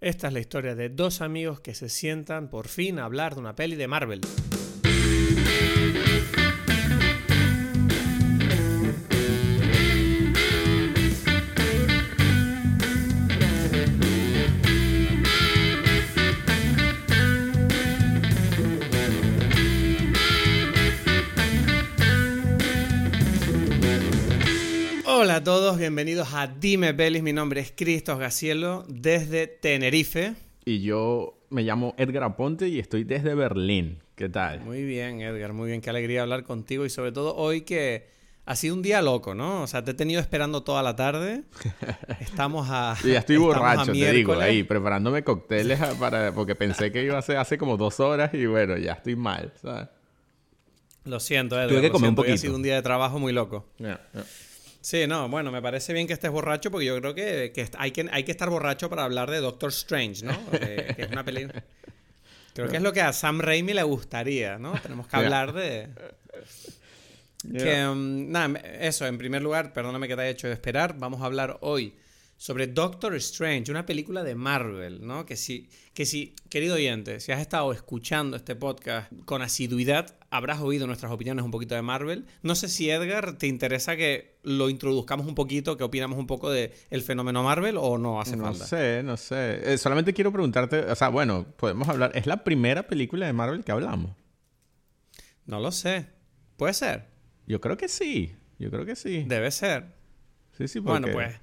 Esta es la historia de dos amigos que se sientan por fin a hablar de una peli de Marvel. A todos, bienvenidos a Dime Pelis. Mi nombre es Cristos Gacielo desde Tenerife. Y yo me llamo Edgar Aponte y estoy desde Berlín. ¿Qué tal? Muy bien, Edgar, muy bien. Qué alegría hablar contigo y sobre todo hoy que ha sido un día loco, ¿no? O sea, te he tenido esperando toda la tarde. Estamos a. Sí, ya estoy borracho, te digo, ahí, preparándome cócteles para, porque pensé que iba a ser hace como dos horas y bueno, ya estoy mal, ¿sabes? Lo siento, Edgar. Tuve que comer un poquito. Ha sido un día de trabajo muy loco. Sí, no, bueno, me parece bien que estés borracho porque yo creo que, hay, que hay que estar borracho para hablar de Doctor Strange, ¿no? que es una película. Creo que es lo que a Sam Raimi le gustaría, ¿no? Tenemos que hablar de. Que, um, nada, eso, en primer lugar, perdóname que te haya hecho esperar, vamos a hablar hoy sobre Doctor Strange, una película de Marvel, ¿no? Que si, que si, querido oyente, si has estado escuchando este podcast con asiduidad, habrás oído nuestras opiniones un poquito de Marvel. No sé si Edgar te interesa que lo introduzcamos un poquito, que opinamos un poco del el fenómeno Marvel o no hace falta. No sé, no sé. Eh, solamente quiero preguntarte, o sea, bueno, podemos hablar, ¿es la primera película de Marvel que hablamos? No lo sé. Puede ser. Yo creo que sí. Yo creo que sí. Debe ser. Sí, sí, porque... Bueno, pues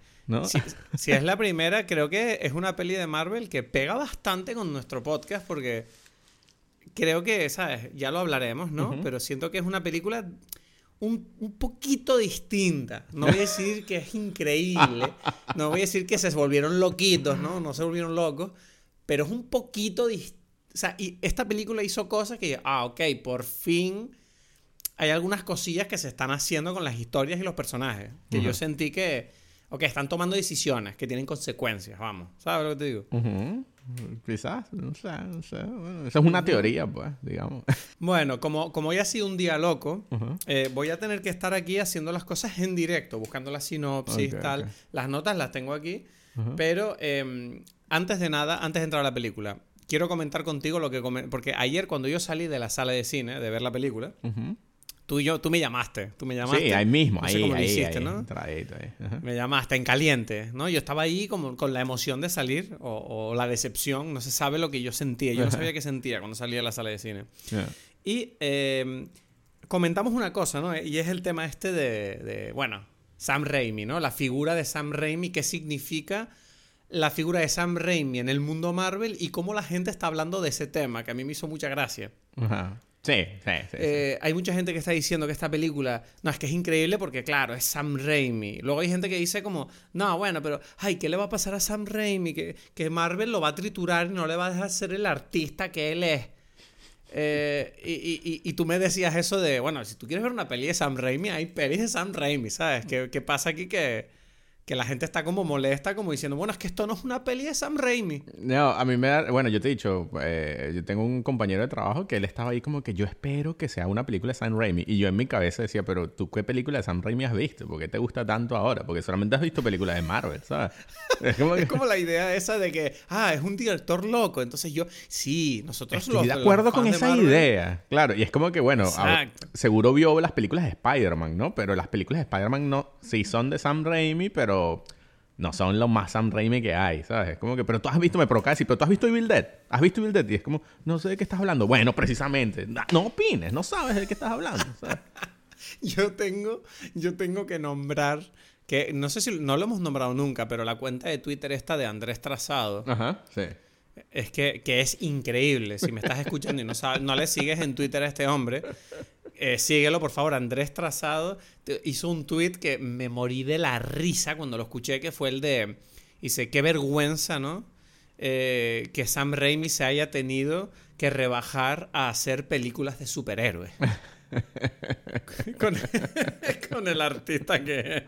si, es la primera, creo que es una peli de Marvel que pega bastante con nuestro podcast porque creo que, ¿sabes? Ya lo hablaremos, ¿no? Pero siento que es una película un, un, poquito distinta. No voy a decir que es increíble, no voy a decir que se volvieron loquitos, ¿no? No se volvieron locos, pero es un poquito distinta. O sea, y esta película hizo cosas que, ah, ok, por fin hay algunas cosillas que se están haciendo con las historias y los personajes. Que yo sentí que Ok, están tomando decisiones que tienen consecuencias, vamos. ¿Sabes lo que te digo? Quizás, no sé, no sé. esa es una teoría, pues, digamos. Bueno, como, como hoy ha sido un día loco, eh, voy a tener que estar aquí haciendo las cosas en directo, buscando la sinopsis, tal. Las notas las tengo aquí. Pero em, antes de nada, antes de entrar a la película, quiero comentar contigo lo que... Porque ayer cuando yo salí de la sala de cine de ver la película... Tú, yo, tú me llamaste, tú me llamaste. Sí, ahí mismo, ahí, cómo ahí, lo hiciste, ahí, ¿no? Me llamaste en caliente, ¿no? Yo estaba ahí como con la emoción de salir o, la decepción, no se sabe lo que yo sentía. Yo no sabía qué sentía cuando salía de la sala de cine. Y em, comentamos una cosa, ¿no? Y es el tema este de, de, bueno, Sam Raimi, ¿no? La figura de Sam Raimi, qué significa la figura de Sam Raimi en el mundo Marvel y cómo la gente está hablando de ese tema, que a mí me hizo mucha gracia. Ajá. Sí, sí, sí, eh, Hay mucha gente que está diciendo que esta película, no, es que es increíble porque, claro, es Sam Raimi. Luego hay gente que dice como, no, bueno, pero, ay, ¿qué le va a pasar a Sam Raimi? Que, que Marvel lo va a triturar y no le va a dejar ser el artista que él es. Eh, y, y, y, tú me decías eso de, bueno, si tú quieres ver una peli de Sam Raimi, hay pelis de Sam Raimi, ¿sabes? ¿Qué, qué pasa aquí que que la gente está como molesta, como diciendo, bueno, es que esto no es una peli de Sam Raimi. No, a mí me da, bueno, yo te he dicho, eh, yo tengo un compañero de trabajo que él estaba ahí como que yo espero que sea una película de Sam Raimi. Y yo en mi cabeza decía, pero tú qué película de Sam Raimi has visto? ¿Por qué te gusta tanto ahora? Porque solamente has visto películas de Marvel, ¿sabes? Es como, es como la idea esa de que, ah, es un director loco. Entonces yo, sí, nosotros Estoy de acuerdo con esa idea. Claro, y es como que, bueno, seguro vio las películas de Spider-Man, ¿no? Pero las películas de Spider-Man no, sí son de Sam Raimi, pero no son los más Sam Raimi que hay, ¿sabes? Es como que, pero tú has visto, me provoca decir, pero tú has visto Evil Dead, has visto Evil Dead y es como, no sé de qué estás hablando. Bueno, precisamente, no, opines, no sabes de qué estás hablando. yo tengo, yo tengo que nombrar que no sé si no lo hemos nombrado nunca, pero la cuenta de Twitter está de Andrés Trazado. Ajá, sí. Es que, que es increíble. Si me estás escuchando y no, sabes, no le sigues en Twitter a este hombre, eh, síguelo, por favor. Andrés Trazado hizo un tweet que me morí de la risa cuando lo escuché, que fue el de. Dice, qué vergüenza, ¿no? Eh, que Sam Raimi se haya tenido que rebajar a hacer películas de superhéroes. con, el artista que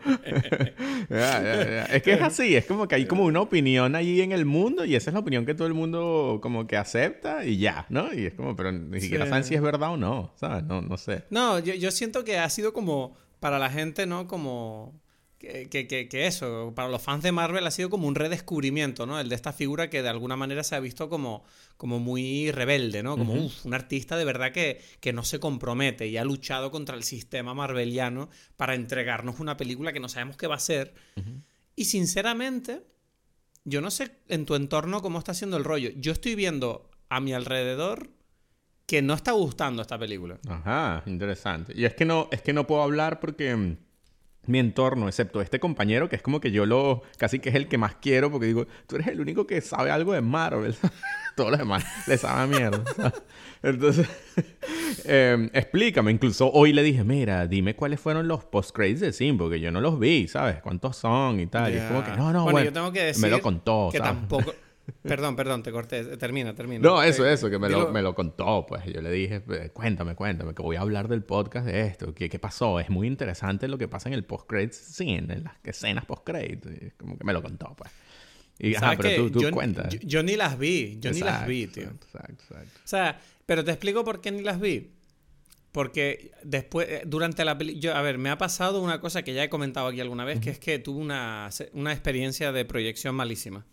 es que es así es como que hay como una opinión allí en el mundo y esa es la opinión que todo el mundo como que acepta y ya ¿no? y es como pero ni siquiera saben si es verdad o no ¿sabes? no, no sé no yo, yo siento que ha sido como para la gente ¿no? como que, eso, para los fans de Marvel ha sido como un redescubrimiento, ¿no? El de esta figura que de alguna manera se ha visto como, como muy rebelde, ¿no? Como un artista de verdad que, que, no se compromete y ha luchado contra el sistema marveliano para entregarnos una película que no sabemos qué va a ser. Y sinceramente, yo no sé en tu entorno cómo está siendo el rollo. Yo estoy viendo a mi alrededor que no está gustando esta película. Ajá, interesante. Y es que no, es que no puedo hablar porque mm, mi entorno, excepto este compañero, que es como que yo lo, casi que es el que más quiero, porque digo, tú eres el único que sabe algo de Marvel. Todos los demás le saben mierda. Entonces, em, explícame. Incluso hoy le dije, mira, dime cuáles fueron los post-credits de Sim, porque yo no los vi, ¿sabes? ¿Cuántos son y tal? Y es como que, no, no, bueno, yo tengo que decir me lo contó, que tampoco... Perdón, perdón, te corté. Termina, termina. No, eso, eso, que me lo, me lo, contó, pues. Yo le dije, cuéntame, cuéntame, que voy a hablar del podcast de esto. ¿Qué, qué pasó? Es muy interesante lo que pasa en el post-credits scene, en las escenas post-credits. Como que me lo contó, pues. Y, ajá, pero tú, tú yo, cuentas. Yo, ni las vi, yo ni las vi, tío. Exacto, exacto. O sea, pero te explico por qué ni las vi. Porque después, eh, durante la película, a ver, me ha pasado una cosa que ya he comentado aquí alguna vez, que es que tuve una, una experiencia de proyección malísima.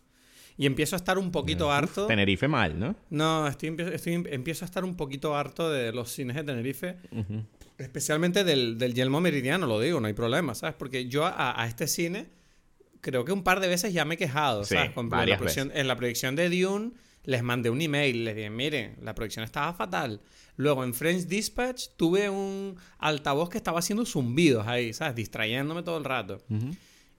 Y empiezo a estar un poquito harto. Tenerife mal, ¿no? No, estoy, empiezo a estar un poquito harto de los cines de Tenerife. Especialmente del, del, Yelmo Meridiano, lo digo, no hay problema, ¿sabes? Porque yo a, este cine creo que un par de veces ya me he quejado, ¿sabes? Con, la en la proyección de Dune les mandé un email, les dije, miren, la proyección estaba fatal. Luego en French Dispatch tuve un altavoz que estaba haciendo zumbidos ahí, ¿sabes? Distrayéndome todo el rato.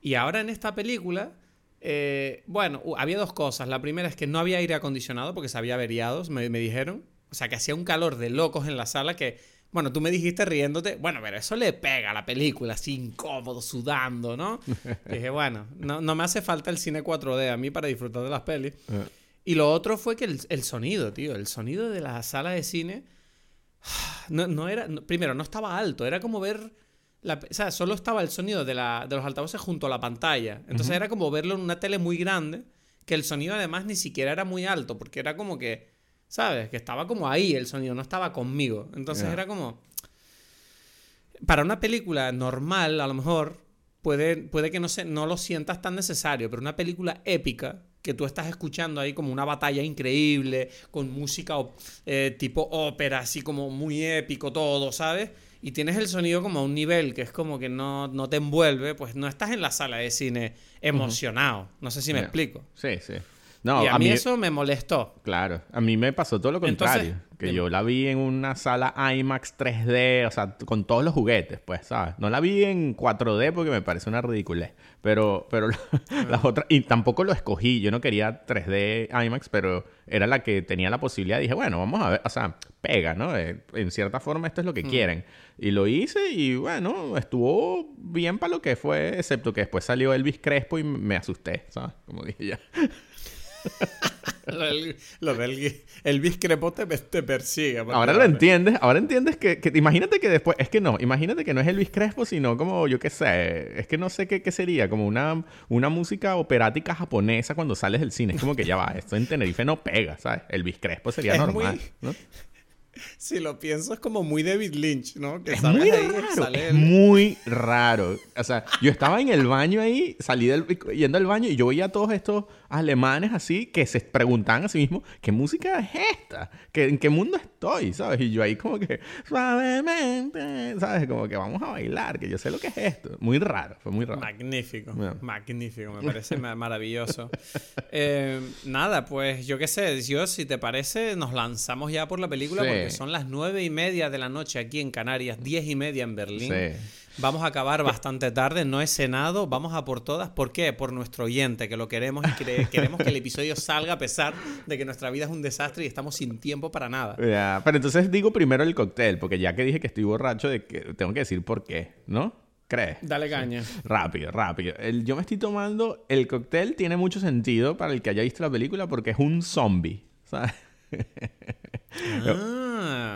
Y ahora en esta película eh, bueno, había dos cosas. La primera es que no había aire acondicionado porque se había averiado, me, dijeron. O sea, que hacía un calor de locos en la sala que, bueno, tú me dijiste riéndote, bueno, pero eso le pega a la película, así incómodo, sudando, ¿no? dije, bueno, no, me hace falta el cine 4D a mí para disfrutar de las pelis. Eh. Y lo otro fue que el, sonido, tío, el sonido de la sala de cine no, era, primero, no estaba alto, era como ver o sea, solo estaba el sonido de, la, de, los altavoces junto a la pantalla. Entonces era como verlo en una tele muy grande, que el sonido además ni siquiera era muy alto, porque era como que, ¿sabes? Que estaba como ahí el sonido, no estaba conmigo. Entonces era como... Para una película normal, a lo mejor, puede, puede que no, se, no lo sientas tan necesario, pero una película épica, que tú estás escuchando ahí como una batalla increíble, con música eh, tipo ópera, así como muy épico todo, ¿sabes? Y tienes el sonido como a un nivel que es como que no, no te envuelve, pues no estás en la sala de cine emocionado. No sé si me explico. Sí, sí. No, y a, mí, eso me molestó. Claro, a mí me pasó todo lo contrario. que yo la vi en una sala IMAX 3D, o sea, con todos los juguetes, pues, ¿sabes? No la vi en 4D porque me parece una ridiculez. Pero, pero las otras, y tampoco lo escogí. Yo no quería 3D IMAX, pero era la que tenía la posibilidad. Dije, bueno, vamos a ver, o sea, pega, ¿no? Eh, en cierta forma, esto es lo que mm. quieren. Y lo hice y bueno, estuvo bien para lo que fue, excepto que después salió Elvis Crespo y me asusté, ¿sabes? Como dije ya. Lo del el biscrepote te, persigue. Ahora lo entiendes, ahora entiendes que, imagínate que después, es que no, imagínate que no es Elvis Crespo, sino como yo qué sé, es que no sé qué, qué, sería, como una, una música operática japonesa cuando sales del cine, es como que ya va, esto en Tenerife no pega, ¿sabes? Elvis Crespo sería normal, ¿no? si lo pienso, es como muy David Lynch, ¿no? Que es muy raro. Es muy raro. O sea, yo estaba en el baño ahí, salí del, yendo al baño y yo veía a todos estos alemanes así que se preguntaban a sí mismos, ¿qué música es esta? ¿En qué mundo estoy? ¿Sabes? Y yo ahí como que, suavemente, ¿sabes? Como que vamos a bailar, que yo sé lo que es esto. Muy raro, fue muy raro. Magnífico, magnífico, me parece maravilloso. Eh, nada, pues yo qué sé, yo si te parece, nos lanzamos ya por la película porque son las nueve y media de la noche aquí en Canarias, diez y media en Berlín. Sí. Vamos a acabar bastante tarde, no he cenado, vamos a por todas. ¿Por qué? Por nuestro oyente, que lo queremos y queremos que el episodio salga a pesar de que nuestra vida es un desastre y estamos sin tiempo para nada. Ya, pero entonces digo primero el cóctel, porque ya que dije que estoy borracho, de que tengo que decir por qué, ¿no? ¿Crees? Dale caña. Rápido, rápido. El, yo me estoy tomando. El cóctel tiene mucho sentido para el que haya visto la película porque es un zombie. ¿Sabes? Ah,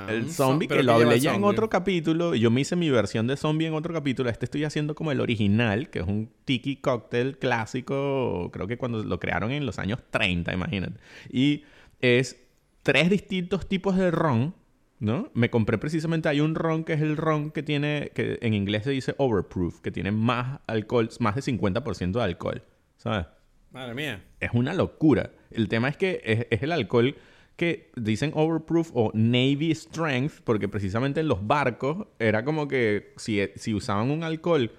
el zombie, que lo hablé ya en otro capítulo. Yo me hice mi versión de zombie en otro capítulo. Este estoy haciendo como el original, que es un tiki cocktail clásico. Creo que cuando lo crearon en los años 30, imagínate. Y es tres distintos tipos de ron ¿no? Me compré precisamente, hay un ron que es el ron que tiene, que en inglés se dice overproof, que tiene más alcohol, más de 50% de alcohol, ¿sabes? Madre mía. Es una locura. El tema es que es, el alcohol que dicen overproof o Navy strength, porque precisamente en los barcos era como que si, si usaban un alcohol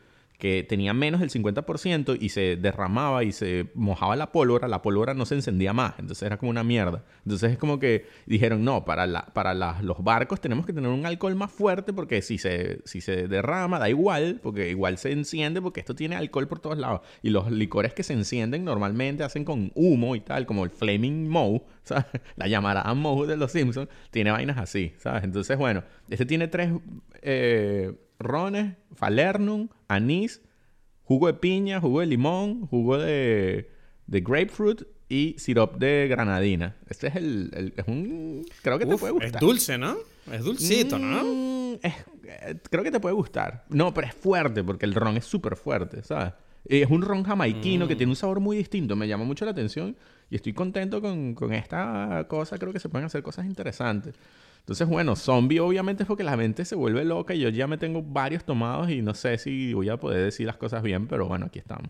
que tenía menos del 50% y se derramaba y se mojaba la pólvora, la pólvora no se encendía más, entonces era como una mierda. Entonces es como que dijeron, no, para, la, para los barcos tenemos que tener un alcohol más fuerte porque si se, si se derrama da igual, porque igual se enciende porque esto tiene alcohol por todos lados. Y los licores que se encienden normalmente hacen con humo y tal, como el Flaming Moe, ¿sabes? La llamarada Moe de los Simpsons, tiene vainas así, ¿sabes? Entonces, bueno, este tiene tres... Eh, rones, falernum, anís, jugo de piña, jugo de limón, jugo de, de grapefruit y sirop de granadina. Este es el... es un... Creo que te puede gustar. Es dulce, ¿no? Es dulcito, ¿no? Mm, eh, creo que te puede gustar. No, pero es fuerte porque el ron es súper fuerte, ¿sabes? Es un ron jamaiquino que mm. tiene un sabor muy distinto. Me llama mucho la atención y estoy contento con, con esta cosa. Creo que se pueden hacer cosas interesantes. Entonces, bueno, zombie obviamente es porque la mente se vuelve loca y yo ya me tengo varios tomados y no sé si voy a poder decir las cosas bien, pero bueno, aquí estamos.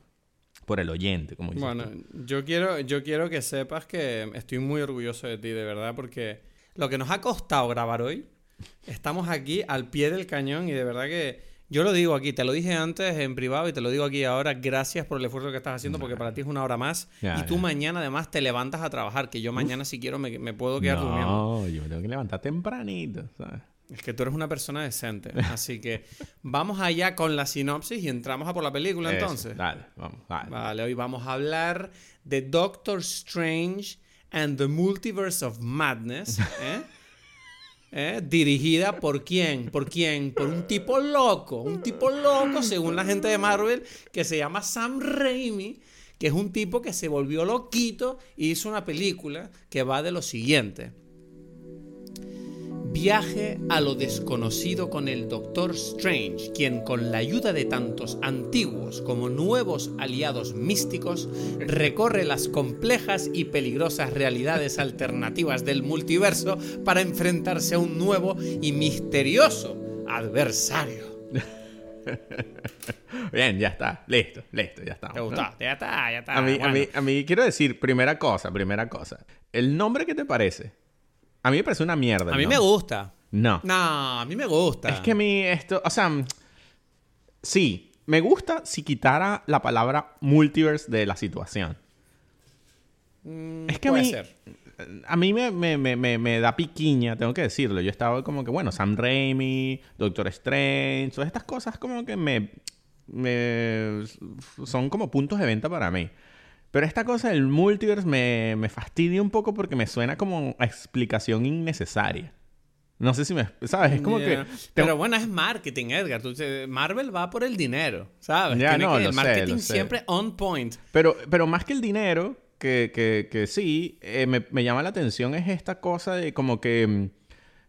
Por el oyente, como dices. Bueno, yo quiero, yo quiero que sepas que estoy muy orgulloso de ti, de verdad, porque lo que nos ha costado grabar hoy, estamos aquí al pie del cañón y de verdad que yo lo digo aquí, te lo dije antes en privado y te lo digo aquí ahora. Gracias por el esfuerzo que estás haciendo porque para ti es una hora más. y tú mañana además te levantas a trabajar, que yo mañana si quiero me, puedo quedar durmiendo. No, yo me tengo que levantar tempranito, ¿sabes? Es que tú eres una persona decente. Así que vamos allá con la sinopsis y entramos a por la película entonces. Dale, vamos. Dale. Vale, hoy vamos a hablar de Doctor Strange and the Multiverse of Madness. ¿eh? ¿Eh? Dirigida por quién, por quién, por un tipo loco, un tipo loco según la gente de Marvel que se llama Sam Raimi, que es un tipo que se volvió loquito y hizo una película que va de lo siguiente. Viaje a lo desconocido con el Doctor Strange, quien con la ayuda de tantos antiguos como nuevos aliados místicos recorre las complejas y peligrosas realidades alternativas del multiverso para enfrentarse a un nuevo y misterioso adversario. Bien, ya está. Listo, listo, ya está. ¿Te gustó? Ya está, ya está. A mí, a, mí, a mí quiero decir, primera cosa, primera cosa. ¿El nombre que te parece? A mí me parece una mierda. A mí me gusta. No. No, a mí me gusta. Es que a mí esto, o sea, sí, me gusta si quitara la palabra multiverse de la situación. Mm, es que puede a mí, ser. A mí me, me, me, da piquiña, tengo que decirlo. Yo estaba como que, bueno, Sam Raimi, Doctor Strange, todas estas cosas como que me, me son como puntos de venta para mí. Pero esta cosa del multiverse me, me fastidia un poco porque me suena como a explicación innecesaria. No sé si me... ¿Sabes? Es como que... Pero bueno, es marketing, Edgar. Marvel va por el dinero, ¿sabes? Ya, no, el marketing siempre on point. Pero, pero más que el dinero, que, que, que sí, eh, me, me, llama la atención es esta cosa de como que mm,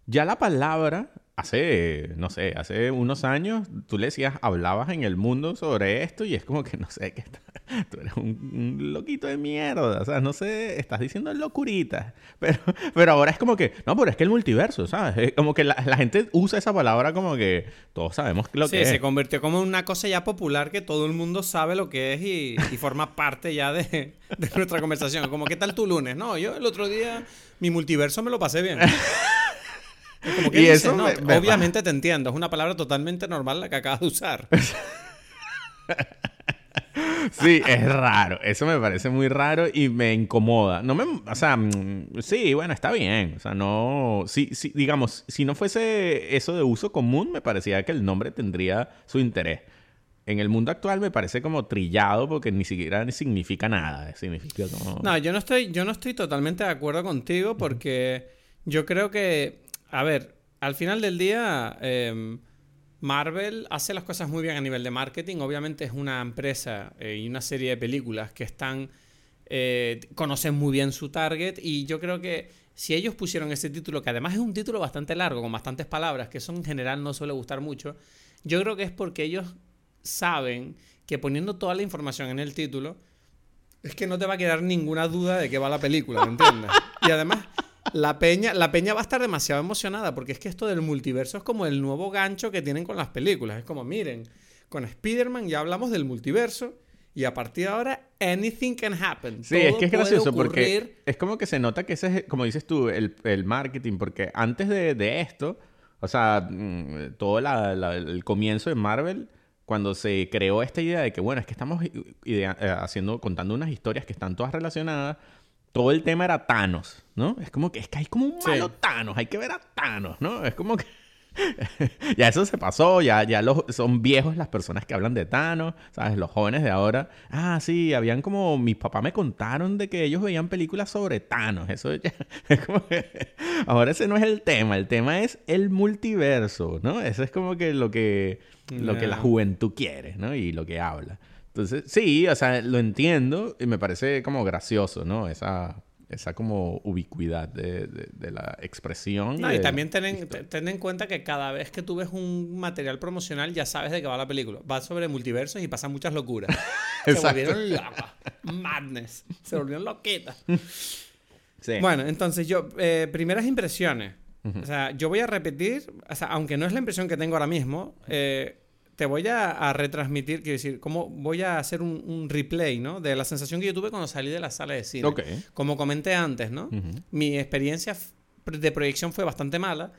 ya la palabra hace, no sé, hace unos años, tú le decías, hablabas en el mundo sobre esto y es como que, no sé, que tú eres un, loquito de mierda, o sea, no sé, estás diciendo locuritas, pero, pero ahora es como que, no, pero es que el multiverso, ¿sabes? Es como que la, gente usa esa palabra como que todos sabemos lo que es. Sí, se convirtió como en una cosa ya popular que todo el mundo sabe lo que es y, forma parte ya de, de nuestra conversación. Como, ¿qué tal tu lunes? No, yo el otro día mi multiverso me lo pasé bien. y eso obviamente te entiendo, es una palabra totalmente normal la que acabas de usar. sí, es raro. Eso me parece muy raro y me incomoda. No me, o sea, mm, sí, bueno, está bien. O sea, no, sí, sí, digamos, si no fuese eso de uso común, me parecía que el nombre tendría su interés. En el mundo actual me parece como trillado porque ni siquiera significa nada. Significa No, yo no estoy, yo no estoy totalmente de acuerdo contigo porque yo creo que a ver, al final del día, em, Marvel hace las cosas muy bien a nivel de marketing. Obviamente es una empresa eh, y una serie de películas que están. Eh, conocen muy bien su target. Y yo creo que si ellos pusieron ese título, que además es un título bastante largo, con bastantes palabras, que eso en general no suele gustar mucho, yo creo que es porque ellos saben que poniendo toda la información en el título, es que no te va a quedar ninguna duda de qué va la película, ¿me entiendes? Y además, la, peña, la peña va a estar demasiado emocionada porque es que esto del multiverso es como el nuevo gancho que tienen con las películas. Es como, miren, con Spider-Man ya hablamos del multiverso y a partir de ahora, anything can happen. Sí, es que es gracioso porque es como que se nota que ese es, como dices tú, el, marketing, porque antes de, esto, o sea, mm, todo el comienzo de Marvel, cuando se creó esta idea de que, bueno, es que estamos eh, haciendo, contando unas historias que están todas relacionadas, todo el tema era Thanos, ¿no? Es como que es que hay como un malo Thanos, hay que ver a Thanos, ¿no? Es como que ya eso se pasó, ya, ya los, son viejos las personas que hablan de Thanos, ¿sabes? Los jóvenes de ahora. Ah, sí, habían como. Mis papás me contaron de que ellos veían películas sobre Thanos. Eso ya. Es como que. Ahora ese no es el tema, el tema es el multiverso, ¿no? Eso es como que lo que. Lo que la juventud quiere, ¿no? Y lo que habla. Entonces, sí, o sea, lo entiendo y me parece como gracioso, ¿no? Esa esa como ubicuidad de, de, la expresión. No, y, también ten en, cuenta que cada vez que tú ves un material promocional ya sabes de qué va la película. Va sobre multiversos y pasan muchas locuras. Se volvieron locas. Madness. Se volvieron loquetas. Sí. Bueno, entonces yo, eh, primeras impresiones. O sea, yo voy a repetir, o sea, aunque no es la impresión que tengo ahora mismo, eh, te voy a, retransmitir, quiero decir, cómo voy a hacer un, replay, ¿no? De la sensación que yo tuve cuando salí de la sala de cine. Como comenté antes, ¿no? Mi experiencia de proyección fue bastante mala.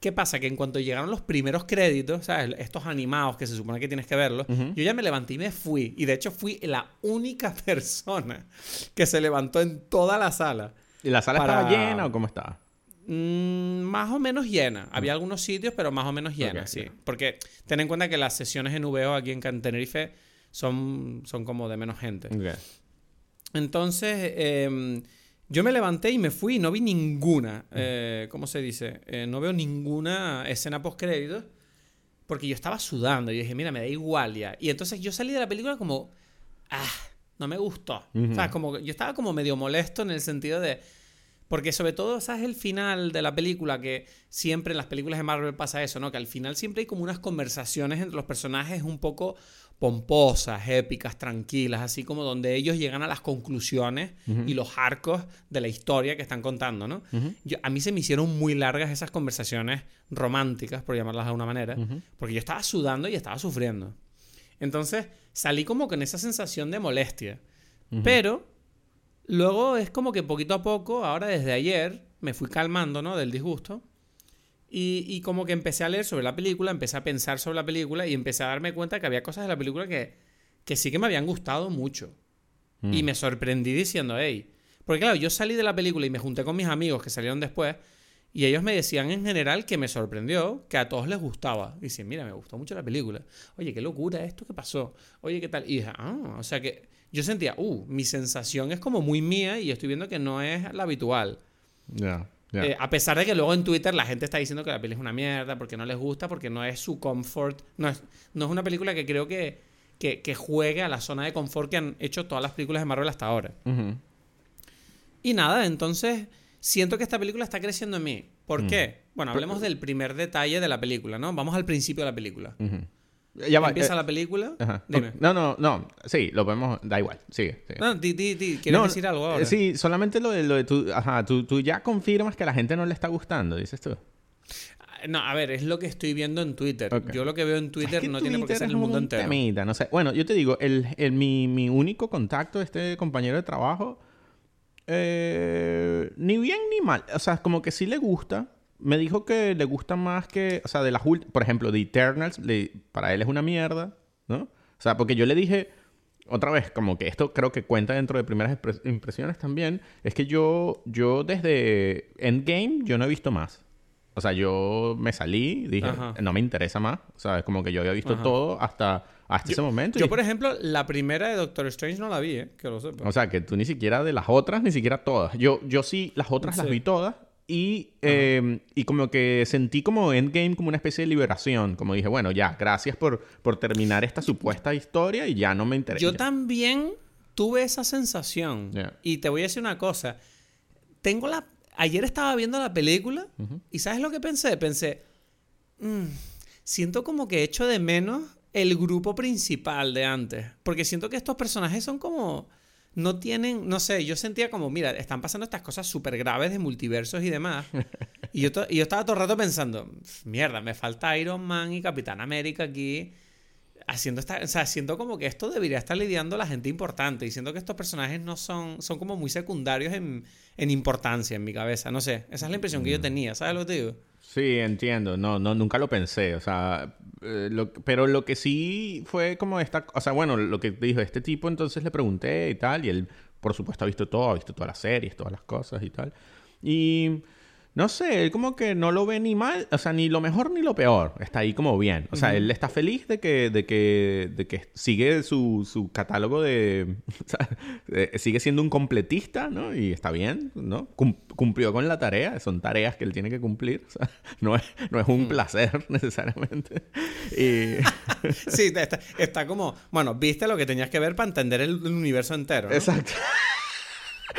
¿Qué pasa? Que en cuanto llegaron los primeros créditos, ¿sabes? Estos animados que se supone que tienes que verlos, yo ya me levanté y me fui. Y de hecho fui la única persona que se levantó en toda la sala. ¿Y la sala estaba llena o cómo estaba? Mm, más o menos llena. Había algunos sitios, pero más o menos llena, sí. Porque ten en cuenta que las sesiones en VO aquí en Tenerife son, son como de menos gente. Entonces, em, yo me levanté y me fui y no vi ninguna, eh, ¿cómo se dice? Eh, no veo ninguna escena post créditos porque yo estaba sudando y dije, mira, me da igual ya. Y entonces yo salí de la película como, ah, no me gustó. O sea, como, yo estaba como medio molesto en el sentido de porque sobre todo, ¿sabes? El final de la película, que siempre en las películas de Marvel pasa eso, ¿no? Que al final siempre hay como unas conversaciones entre los personajes un poco pomposas, épicas, tranquilas, así como donde ellos llegan a las conclusiones y los arcos de la historia que están contando, ¿no? a mí se me hicieron muy largas esas conversaciones románticas, por llamarlas de alguna manera, porque yo estaba sudando y estaba sufriendo. Entonces salí como con esa sensación de molestia. Pero Luego es como que poquito a poco, ahora desde ayer, me fui calmando, ¿no? Del disgusto. Y, como que empecé a leer sobre la película, empecé a pensar sobre la película y empecé a darme cuenta que había cosas de la película que, que sí que me habían gustado mucho. Y mm. me sorprendí diciendo, hey. Porque claro, yo salí de la película y me junté con mis amigos que salieron después. Y ellos me decían en general que me sorprendió, que a todos les gustaba. Dicen, mira, me gustó mucho la película. Oye, qué locura esto que pasó. Oye, qué tal. Y dije, ah, o sea que yo sentía, uh, mi sensación es como muy mía y estoy viendo que no es la habitual. Ya. Eh, a pesar de que luego en Twitter la gente está diciendo que la peli es una mierda, porque no les gusta, porque no es su comfort. No es, no es una película que creo que, que, juegue a la zona de confort que han hecho todas las películas de Marvel hasta ahora. Y nada, entonces siento que esta película está creciendo en mí. ¿Por qué? Bueno, hablemos del primer detalle de la película, ¿no? Vamos al principio de la película. Empieza eh, la película. Dime. No, no, no. Sí, lo podemos. Da igual. Sigue. No, di, di, di. ¿Quieres decir algo ahora? Sí, solamente lo de, lo de tu. Ajá, tú, tú ya confirmas que a la gente no le está gustando, dices tú. No, a ver, es lo que estoy viendo en Twitter. Yo lo que veo en Twitter no tiene por qué ser el mundo entero. Temita, no sé. Bueno, yo te digo, el, el, mi, mi único contacto, este compañero de trabajo, eh, ni bien ni mal. O sea, como que sí le gusta me dijo que le gusta más que, o sea, de las por ejemplo, The Eternals, para él es una mierda, ¿no? O sea, porque yo le dije, otra vez, como que esto creo que cuenta dentro de primeras impresiones también, es que yo, yo desde Endgame, yo no he visto más. O sea, yo me salí, dije, no me interesa más. O sea, es como que yo había visto todo hasta, hasta ese momento. Yo, por ejemplo, la primera de Doctor Strange no la vi, ¿eh? Que lo sepa. O sea, que tú ni siquiera de las otras, ni siquiera todas. Yo, yo sí, las otras las vi todas y, em, y como que sentí como Endgame como una especie de liberación. Como dije, bueno, ya, gracias por, por terminar esta supuesta historia y ya no me interesa. Yo también tuve esa sensación. Y te voy a decir una cosa. Tengo la... Ayer estaba viendo la película y ¿sabes lo que pensé? Pensé, mm, siento como que echo de menos el grupo principal de antes. Porque siento que estos personajes son como no tienen, no sé, yo sentía como, mira, están pasando estas cosas súper graves de multiversos y demás. y, yo y yo estaba todo el rato pensando, mierda, me falta Iron Man y Capitán América aquí. Haciendo esta, o sea, siento como que esto debería estar lidiando la gente importante. Y siento que estos personajes no son, son como muy secundarios en, en importancia en mi cabeza. No sé, esa es la impresión que yo mm. tenía. ¿Sabes lo que te digo? Sí, entiendo. No, no, nunca lo pensé. O sea, eh, pero lo que sí fue como esta... O sea, bueno, lo que dijo este tipo, entonces le pregunté y tal. Y él, por supuesto, ha visto todo. Ha visto todas las series, todas las cosas y tal. Y no sé, él como que no lo ve ni mal, o sea, ni lo mejor ni lo peor. Está ahí como bien. O sea, él está feliz de que, de que, de que sigue su, su catálogo de, Sigue siendo un completista, ¿no? Y está bien, ¿no? cumplió con la tarea. Son tareas que él tiene que cumplir. O sea, no es, no es un placer necesariamente. Y... sí, está, está, como... Bueno, viste lo que tenías que ver para entender el, universo entero. Exacto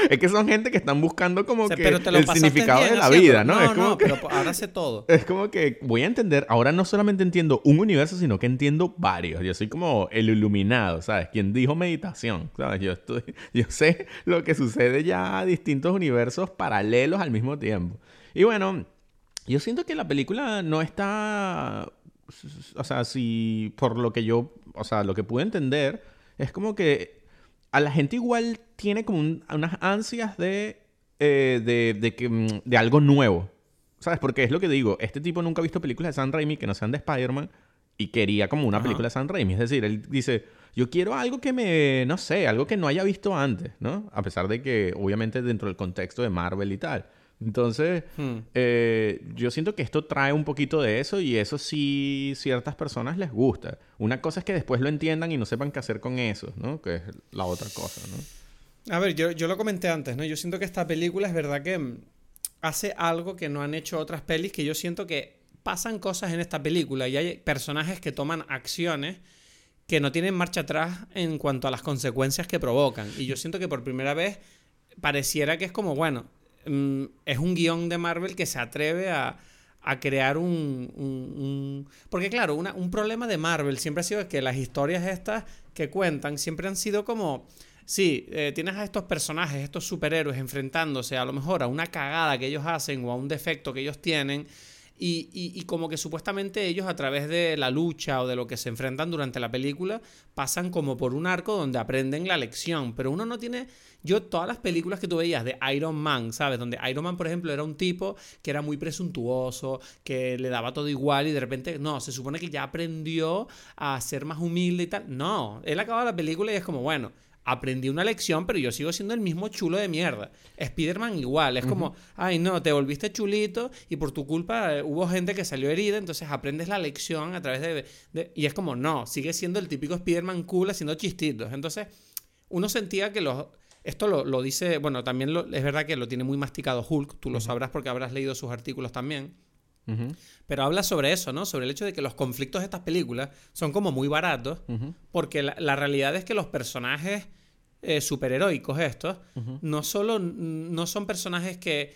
es que son gente que están buscando como que el significado de la vida, ¿no? No, es como que, pero ahora sé todo. Es como que voy a entender, ahora no solamente entiendo un universo, sino que entiendo varios. Yo soy como el iluminado, ¿sabes? Quien dijo meditación, ¿sabes? Yo estoy, yo sé lo que sucede ya a distintos universos paralelos al mismo tiempo. Y bueno, yo siento que la película no está, o sea, si por lo que yo, o sea, lo que pude entender, es como que a la gente igual tiene como unas ansias de, eh, de, de, que, mm, de algo nuevo. ¿Sabes? Porque es lo que digo, este tipo nunca ha visto películas de Sam Raimi que no sean de Spider-Man y quería como una película de Sam Raimi. Es decir, él dice, yo quiero algo que me, no sé, algo que no haya visto antes, ¿no? A pesar de que obviamente dentro del contexto de Marvel y tal. Entonces, hmm. eh, yo siento que esto trae un poquito de eso y eso sí ciertas personas les gusta. Una cosa es que después lo entiendan y no sepan qué hacer con eso, ¿no? Que es la otra cosa, ¿no? A ver, yo, yo lo comenté antes, ¿no? Yo siento que esta película es verdad que mm, hace algo que no han hecho otras pelis, que yo siento que pasan cosas en esta película y hay personajes que toman acciones que no tienen marcha atrás en cuanto a las consecuencias que provocan. Y yo siento que por primera vez pareciera que es como, bueno, Mm, es un guion de Marvel que se atreve a, crear un, Porque claro, un problema de Marvel siempre ha sido que las historias estas que cuentan siempre han sido como... Sí, eh, tienes a estos personajes, estos superhéroes enfrentándose a lo mejor a una cagada que ellos hacen o a un defecto que ellos tienen y, como que supuestamente ellos a través de la lucha o de lo que se enfrentan durante la película pasan como por un arco donde aprenden la lección. Pero uno no tiene... Yo todas las películas que tú veías de Iron Man, ¿sabes? Donde Iron Man, por ejemplo, era un tipo que era muy presuntuoso, que le daba todo igual y de repente, no, se supone que ya aprendió a ser más humilde y tal. No, él acaba la película y es como, bueno, aprendí una lección, pero yo sigo siendo el mismo chulo de mierda. Spider-Man igual, es como, ay no, te volviste chulito y por tu culpa eh, hubo gente que salió herida, entonces aprendes la lección a través de... y es como, no, sigue siendo el típico Spider-Man cool haciendo chistitos. Entonces, uno sentía que los... Esto lo, dice, bueno, también es verdad que lo tiene muy masticado Hulk, tú lo sabrás porque habrás leído sus artículos también. Pero habla sobre eso, ¿no? Sobre el hecho de que los conflictos de estas películas son como muy baratos, porque la, realidad es que los personajes eh, superheroicos estos no solo no son personajes que,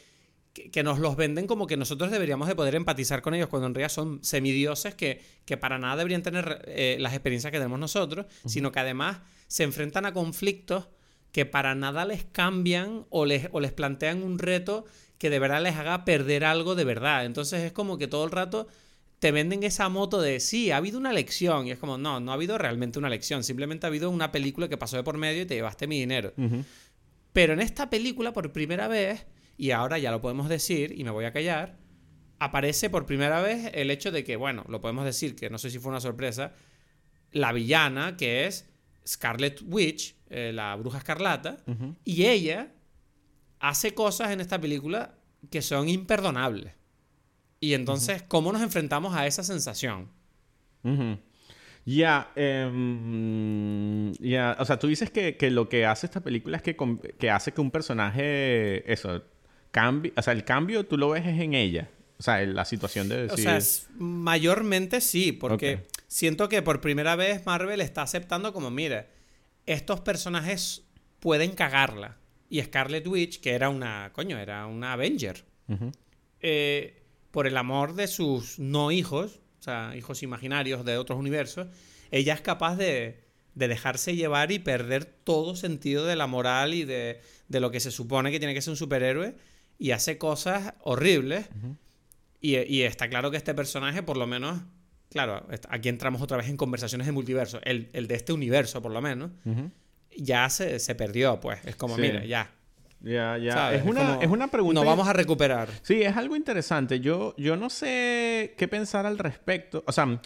que, nos los venden como que nosotros deberíamos de poder empatizar con ellos, cuando en realidad son semidioses que, que para nada deberían tener eh, las experiencias que tenemos nosotros, sino que además se enfrentan a conflictos que para nada les cambian o les, o les plantean un reto que de verdad les haga perder algo de verdad. Entonces es como que todo el rato te venden esa moto de sí, ha habido una lección. Y es como, no, no ha habido realmente una lección. Simplemente ha habido una película que pasó de por medio y te llevaste mi dinero. Pero en esta película, por primera vez, y ahora ya lo podemos decir, y me voy a callar, aparece por primera vez el hecho de que, bueno, lo podemos decir, que no sé si fue una sorpresa, la villana, que es Scarlet Witch, eh, la bruja escarlata, y ella hace cosas en esta película que son imperdonables. Y entonces, ¿cómo nos enfrentamos a esa sensación? Ya, em, ya, o sea, tú dices que, lo que hace esta película es que, que hace que un personaje, eso, cambie, o sea, el cambio tú lo ves es en ella. O sea, en la situación de decir... O sea, mayormente sí, porque siento que por primera vez Marvel está aceptando como, mire, estos personajes pueden cagarla y Scarlet Witch, que era una, coño, era una Avenger. Eh, por el amor de sus no hijos, o sea, hijos imaginarios de otros universos, ella es capaz de, de dejarse llevar y perder todo sentido de la moral y de, de, lo que se supone que tiene que ser un superhéroe y hace cosas horribles. y, y, está claro que este personaje, por lo menos, claro, aquí entramos otra vez en conversaciones de multiverso, el, el de este universo, por lo menos, ya se, se, perdió, pues. Es como, mira, ya. Ya, ya. Es una, es, una pregunta. Nos vamos a recuperar. Sí, es algo interesante. Yo, yo no sé qué pensar al respecto. O sea,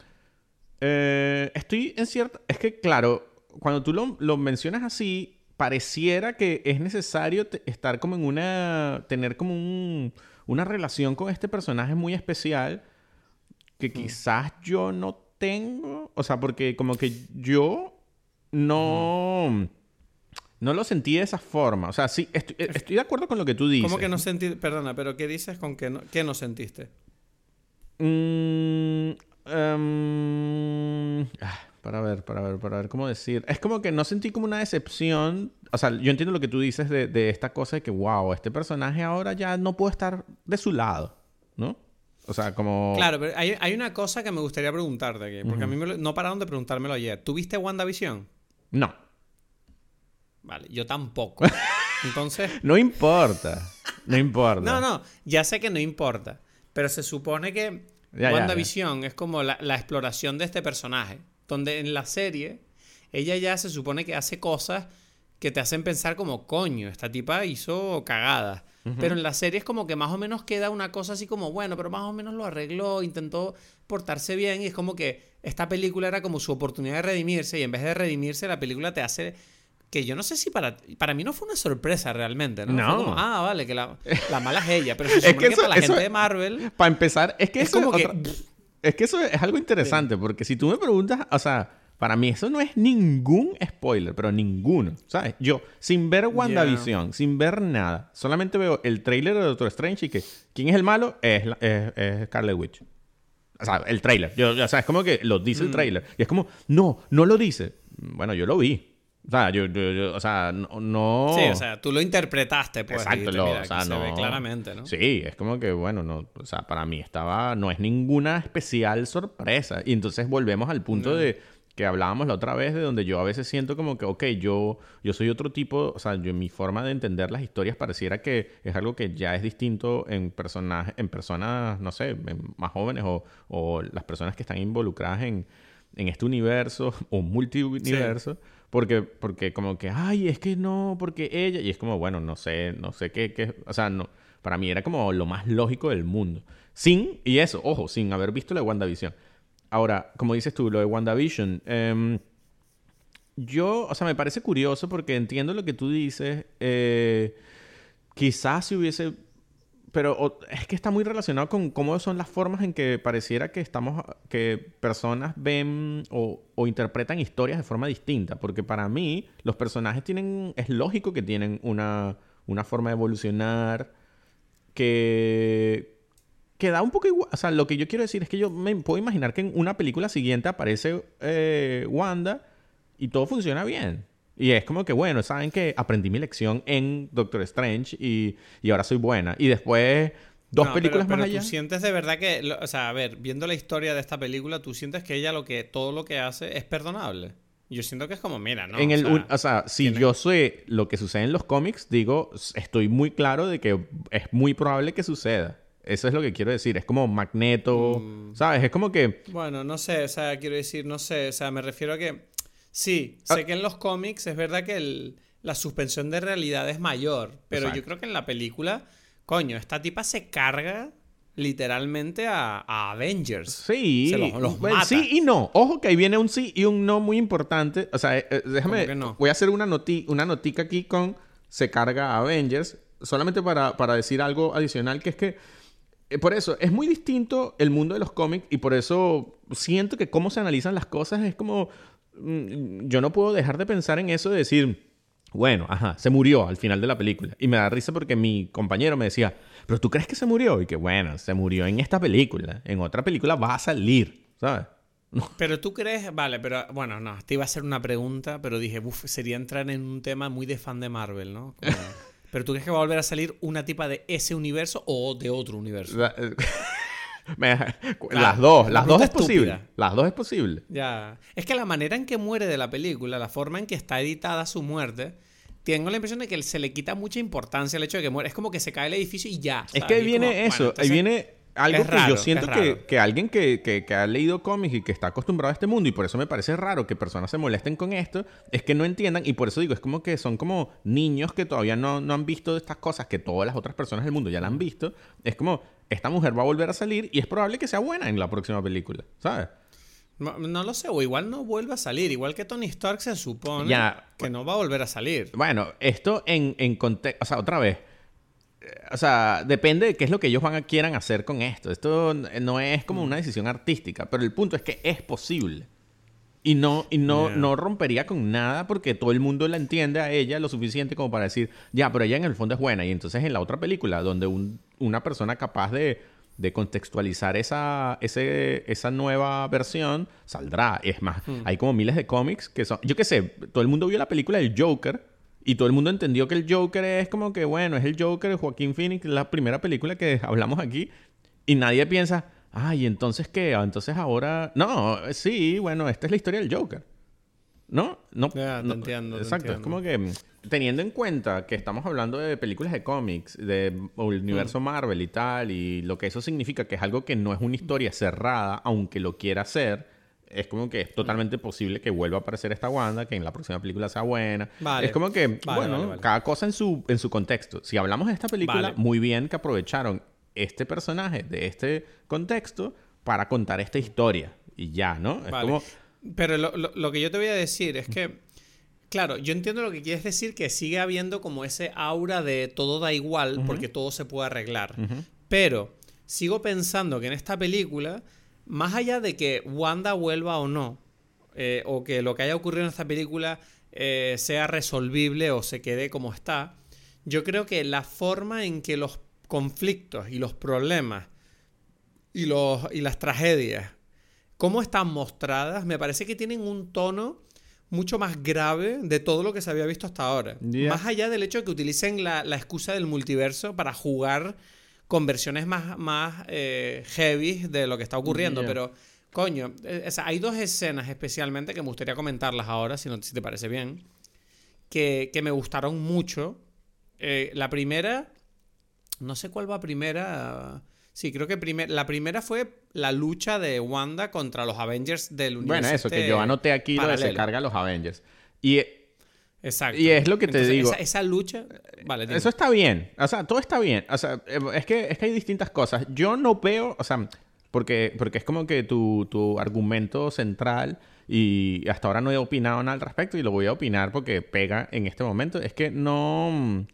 eh, estoy en cierto... Es que, claro, cuando tú lo, lo, mencionas así, pareciera que es necesario estar como en una... tener como un, una relación con este personaje muy especial que quizás yo no tengo. O sea, porque como que yo no... No lo sentí de esa forma. O sea, sí, estoy, estoy, de acuerdo con lo que tú dices. ¿Cómo que no sentiste? Perdona, pero ¿qué dices con que no, qué no sentiste? Mmm... Em, ah, para ver, para ver, para ver cómo decir. Es como que no sentí como una decepción. O sea, yo entiendo lo que tú dices de, esta cosa de que, wow, este personaje ahora ya no puede estar de su lado, ¿no? O sea, como... Claro, pero hay, una cosa que me gustaría preguntarte aquí, porque a mí no pararon de preguntármelo ayer. ¿Tuviste WandaVision? No. Vale, yo tampoco. Entonces... no importa. No importa. no, no, ya sé que no importa. Pero se supone que WandaVision es como la, exploración de este personaje. Donde en la serie, ella ya se supone que hace cosas que te hacen pensar como, coño, esta tipa hizo cagadas. Pero en la serie es como que más o menos queda una cosa así como, bueno, pero más o menos lo arregló, intentó portarse bien y es como que esta película era como su oportunidad de redimirse y en vez de redimirse la película te hace que yo no sé si para para mí no fue una sorpresa realmente, ¿no? no. ah, vale, que la, mala es ella, pero es que, para la gente de Marvel... Para empezar, es que es eso como es, que... es que eso es algo interesante, porque si tú me preguntas, o sea, para mí eso no es ningún spoiler, pero ninguno, ¿sabes? Yo, sin ver WandaVision, sin ver nada, solamente veo el trailer de Doctor Strange y que quién es el malo es, es, Scarlet Witch. O sea, el trailer. Yo, o sea, es como que lo dice el mm. trailer. Y es como, no, no lo dice. Bueno, yo lo vi. O sea, yo, yo, o sea, no, Sí, o sea, tú lo interpretaste, pues. Exacto, o sea, no. Se ve claramente, ¿no? Sí, es como que, bueno, no, o sea, para mí estaba, no es ninguna especial sorpresa. Y entonces volvemos al punto de que hablábamos la otra vez, de donde yo a veces siento como que, ok, yo, yo soy otro tipo, o sea, yo, mi forma de entender las historias pareciera que es algo que ya es distinto en personajes, en personas, no sé, más jóvenes o, o las personas que están involucradas en, en este universo o multiuniverso. Sí porque, porque como que, ay, es que no, porque ella. Y es como, bueno, no sé, no sé qué, qué. O sea, no. Para mí era como lo más lógico del mundo. Sin, y eso, ojo, sin haber visto la WandaVision. Ahora, como dices tú, lo de WandaVision. Eh, yo, o sea, me parece curioso porque entiendo lo que tú dices. Eh, quizás si hubiese pero es que está muy relacionado con cómo son las formas en que pareciera que estamos, que personas ven o, interpretan historias de forma distinta. Porque para mí, los personajes tienen, es lógico que tienen una, una forma de evolucionar que, que da un poco igual. O sea, lo que yo quiero decir es que yo me puedo imaginar que en una película siguiente aparece eh, Wanda y todo funciona bien. Y es como que, bueno, saben que aprendí mi lección en Doctor Strange y, ahora soy buena. Y después, dos películas más allá. Tú sientes de verdad que, o sea, a ver, viendo la historia de esta película, tú sientes que ella lo que, todo lo que hace es perdonable. Yo siento que es como, mira, ¿no? En el, o sea, si yo sé lo que sucede en los cómics, digo, estoy muy claro de que es muy probable que suceda. Eso es lo que quiero decir. Es como Magneto, mm. ¿sabes? Es como que... Bueno, no sé, o sea, quiero decir, no sé, o sea, me refiero a que Sí, ah. sé que en los cómics es verdad que la suspensión de realidad es mayor, pero yo creo que en la película, coño, esta tipa se carga literalmente a, Avengers. Sí, sí y no. Ojo que ahí viene un sí y un no muy importante. O sea, eh, eh, déjame, voy a hacer una, noti una notica aquí con se carga a Avengers, solamente para, para decir algo adicional, que es que eh, por eso, es muy distinto el mundo de los cómics y por eso siento que cómo se analizan las cosas es como yo no puedo dejar de pensar en eso de decir, bueno, ajá, se murió al final de la película. Y me da risa porque mi compañero me decía, pero tú crees que se murió? Y que bueno, se murió en esta película. En otra película va a salir, ¿sabes? Pero tú crees, vale, pero bueno, no, te iba a hacer una pregunta, pero dije, uff, sería entrar en un tema muy de fan de Marvel, ¿no? pero tú crees que va a volver a salir una tipa de ese universo o de otro universo? las dos, las dos es posible. Las dos es posible. Ya. Es que la manera en que muere de la película, la forma en que está editada su muerte, tengo la impresión de que se le quita mucha importancia al hecho de que muere. Es como que se cae el edificio y ya. Es que ahí viene eso, ahí viene algo que yo siento que, alguien que, ha leído cómics y que está acostumbrado a este mundo, y por eso me parece raro que personas se molesten con esto, es que no entiendan, y por eso digo, es como que son como niños que todavía no, no han visto estas cosas que todas las otras personas del mundo ya la han visto. Es como, esta mujer va a volver a salir y es probable que sea buena en la próxima película, ¿sabes? No, lo sé, o igual no vuelve a salir. Igual que Tony Stark se supone que no va a volver a salir. Bueno, esto en, en contexto. O sea, otra vez o sea, depende de qué es lo que ellos van a, quieran hacer con esto. Esto no es como una decisión artística, pero el punto es que es posible. Y no, y no, no rompería con nada porque todo el mundo la entiende a ella lo suficiente como para decir, ya, pero ella en el fondo es buena. Y entonces en la otra película, donde una persona capaz de, contextualizar esa, ese, esa nueva versión saldrá. Es más, hmm. hay como miles de cómics que son. Yo qué sé, todo el mundo vio la película del Joker y todo el mundo entendió que el Joker es como que, bueno, es el Joker de Joaquín Phoenix, la primera película que hablamos aquí. Y nadie piensa, ay, entonces qué, ah, entonces ahora. No, sí, bueno, esta es la historia del Joker. ¿No? No, ya, no entiendo. Exacto, es como que mm, teniendo en cuenta que estamos hablando de películas de cómics, de universo mm. Marvel y tal, y lo que eso significa que es algo que no es una historia cerrada, aunque lo quiera hacer es como que es totalmente posible que vuelva a aparecer esta Wanda, que en la próxima película sea buena. Es como que, bueno, cada cosa en su, en su contexto. Si hablamos de esta película, muy bien que aprovecharon este personaje de este contexto para contar esta historia. Y ya, ¿no? Es como... Pero lo, que yo te voy a decir es que, claro, yo entiendo lo que quieres decir, que sigue habiendo como ese aura de todo da igual porque todo se puede arreglar. Pero sigo pensando que en esta película más allá de que Wanda vuelva o no, eh, o que lo que haya ocurrido en esta película eh, sea resolvible o se quede como está, yo creo que la forma en que los conflictos y los problemas y, los, y las tragedias, cómo están mostradas, me parece que tienen un tono mucho más grave de todo lo que se había visto hasta ahora. Más allá del hecho de que utilicen la, la excusa del multiverso para jugar con versiones más, más eh, heavy de lo que está ocurriendo, pero coño, eh, hay dos escenas especialmente que me gustaría comentarlas ahora, si, no, si te parece bien, que, me gustaron mucho. Eh, la primera, no sé cuál va primera. Sí, creo que la primera fue la lucha de Wanda contra los Avengers del universo. Bueno, eso, que yo este anoté aquí donde se carga los Avengers. Y Exacto. Y es lo que te digo. Esa, lucha. Vale, Eso está bien. O sea, todo está bien. O sea, eh, es que, es que hay distintas cosas. Yo no veo. O sea, porque, porque es como que tu, tu argumento central. Y hasta ahora no he opinado nada al respecto. Y lo voy a opinar porque pega en este momento. Es que no.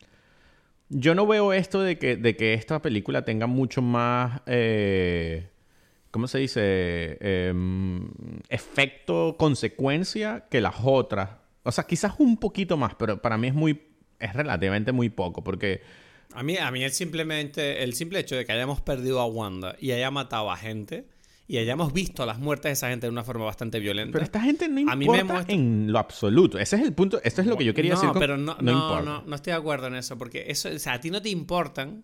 Yo no veo esto de que, de que esta película tenga mucho más. Eh, ¿Cómo se dice? Em, efecto, consecuencia que las otras. O sea, quizás un poquito más, pero para mí es muy. es relativamente muy poco, porque. A mí, a mí simplemente, el simple hecho de que hayamos perdido a Wanda y haya matado a gente y hayamos visto las muertes de esa gente de una forma bastante violenta. Pero esta gente no importa en lo absoluto. Ese es el punto. Esto es lo que yo quería decir. pero no, no, no, no, estoy de acuerdo en eso. Porque eso, o sea, a ti no te importan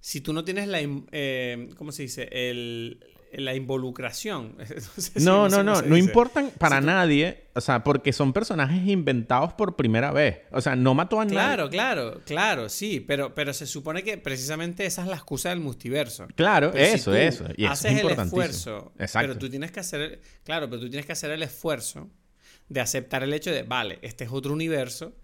si tú no tienes la. Eh, ¿Cómo se dice? El, la involucración. No, no, no, no, importan para nadie, o sea, porque son personajes inventados por primera vez. O sea, no mató a nadie. Claro, claro, claro, sí, pero, pero se supone que precisamente esa es la excusa del multiverso. Claro, eso, eso. Y haces el esfuerzo, Exacto. pero tú tienes que hacer, claro, pero tú tienes que hacer el esfuerzo de aceptar el hecho de, vale, este es otro universo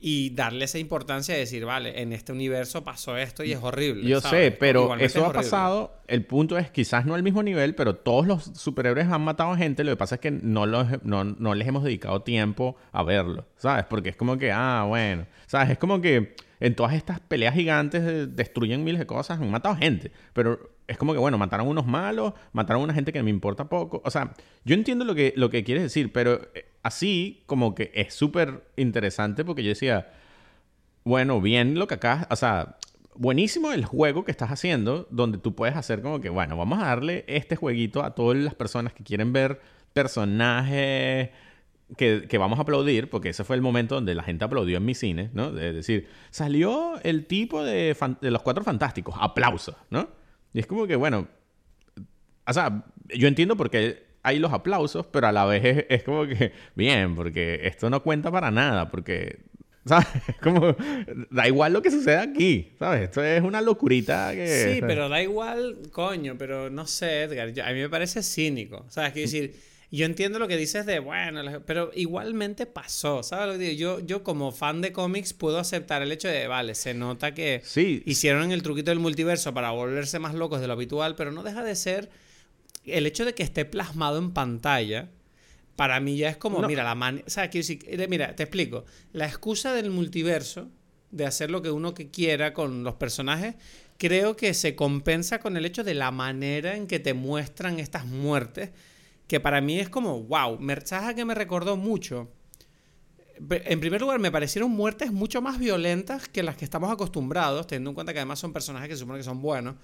y darle esa importancia de decir, vale, en este universo pasó esto y es horrible. Yo sé, pero eso ha pasado. El punto es quizás no al mismo nivel, pero todos los superhéroes han matado a gente. Lo que pasa es que no, los, no, no les hemos dedicado tiempo a verlo, ¿sabes? Porque es como que, ah, bueno, ¿sabes? Es como que en todas estas peleas gigantes destruyen miles de cosas, han matado gente, pero es como que, bueno, mataron unos malos, mataron a una gente que me importa poco. O sea, yo entiendo lo que, lo que quieres decir, pero eh, así como que es súper interesante porque yo decía, bueno, bien lo que acá, o sea, buenísimo el juego que estás haciendo, donde tú puedes hacer como que, bueno, vamos a darle este jueguito a todas las personas que quieren ver personajes que, que, vamos a aplaudir, porque ese fue el momento donde la gente aplaudió en mi cine, ¿no? De decir, salió el tipo de, de los cuatro fantásticos, aplausos, ¿no? Y es como que, bueno, O sea, yo entiendo por qué hay los aplausos, pero a la vez es, como que, bien, porque esto no cuenta para nada, porque, ¿sabes? Como, da igual lo que suceda aquí, ¿sabes? Esto es una locurita que... Sí, pero da igual, coño, pero no sé, Edgar, a mí me parece cínico, ¿sabes? Quiero decir, yo entiendo lo que dices de, bueno, pero igualmente pasó, ¿sabes lo que digo? Yo, yo como fan de cómics puedo aceptar el hecho de, vale, se nota que sí. hicieron el truquito del multiverso para volverse más locos de lo habitual, pero no deja de ser el hecho de que esté plasmado en pantalla, para mí ya es como, mira, la man o sea, eh, mira, te explico. La excusa del multiverso, de hacer lo que uno que quiera con los personajes, creo que se compensa con el hecho de la manera en que te muestran estas muertes, que para mí es como, wow, Merchaja que me recordó mucho. En primer lugar, me parecieron muertes mucho más violentas que las que estamos acostumbrados, teniendo en cuenta que además son personajes que se supone que son buenos.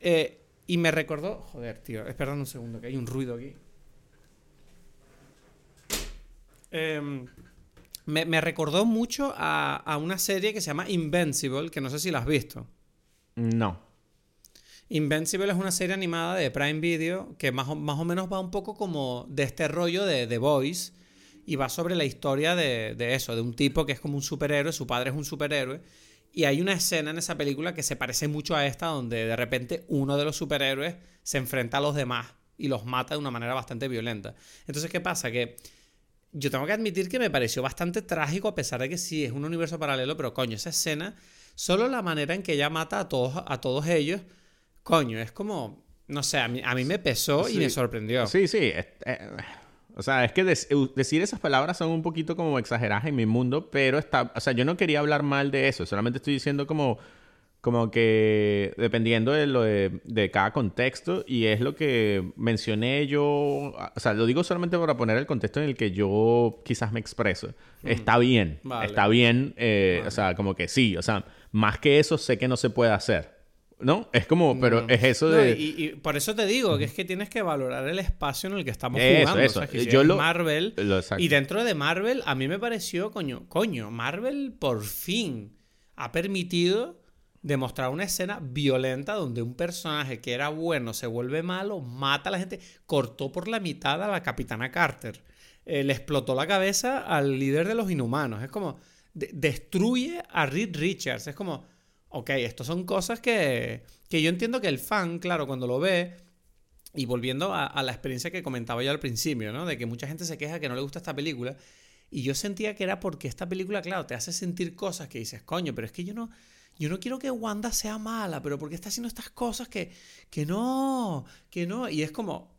Eh, y me recordó. Joder, tío. Espera un segundo, que hay un ruido aquí. Em, me, recordó mucho a, una serie que se llama Invincible, que no sé si la has visto. No. Invincible es una serie animada de Prime Video que más o, más o menos va un poco como de este rollo de The Voice y va sobre la historia de, de eso, de un tipo que es como un superhéroe, su padre es un superhéroe y hay una escena en esa película que se parece mucho a esta, donde de repente uno de los superhéroes se enfrenta a los demás y los mata de una manera bastante violenta. Entonces, ¿qué pasa? Que yo tengo que admitir que me pareció bastante trágico, a pesar de que sí es un universo paralelo, pero coño, esa escena, solo la manera en que ella mata a todos, a todos ellos, coño, es como, no sé, a mí, a mí me pesó y me sorprendió. Sí, sí. Eh, o sea, es que decir esas palabras son un poquito como exageradas en mi mundo, pero está, o sea, yo no quería hablar mal de eso, solamente estoy diciendo como, como que dependiendo de lo de, cada contexto y es lo que mencioné yo, o sea, lo digo solamente para poner el contexto en el que yo quizás me expreso. Está bien, está bien, eh, o sea, como que sí, o sea, más que eso sé que no se puede hacer. ¿No? Es como, pero es eso de. y, por eso te digo que es que tienes que valorar el espacio en el que estamos jugando. Eso. Yo lo, Marvel. y dentro de Marvel, a mí me pareció, coño, coño, Marvel por fin ha permitido demostrar una escena violenta donde un personaje que era bueno se vuelve malo, mata a la gente, cortó por la mitad a la capitana Carter, eh, le explotó la cabeza al líder de los inhumanos. Es como. destruye a Reed Richards. Es como ok, estas son cosas que, que yo entiendo que el fan, claro, cuando lo ve, y volviendo a, la experiencia que comentaba yo al principio, ¿no? De que mucha gente se queja que no le gusta esta película. Y yo sentía que era porque esta película, claro, te hace sentir cosas que dices, coño, pero es que yo no, yo no quiero que Wanda sea mala, pero porque está haciendo estas cosas que, que no, que no. Y es como,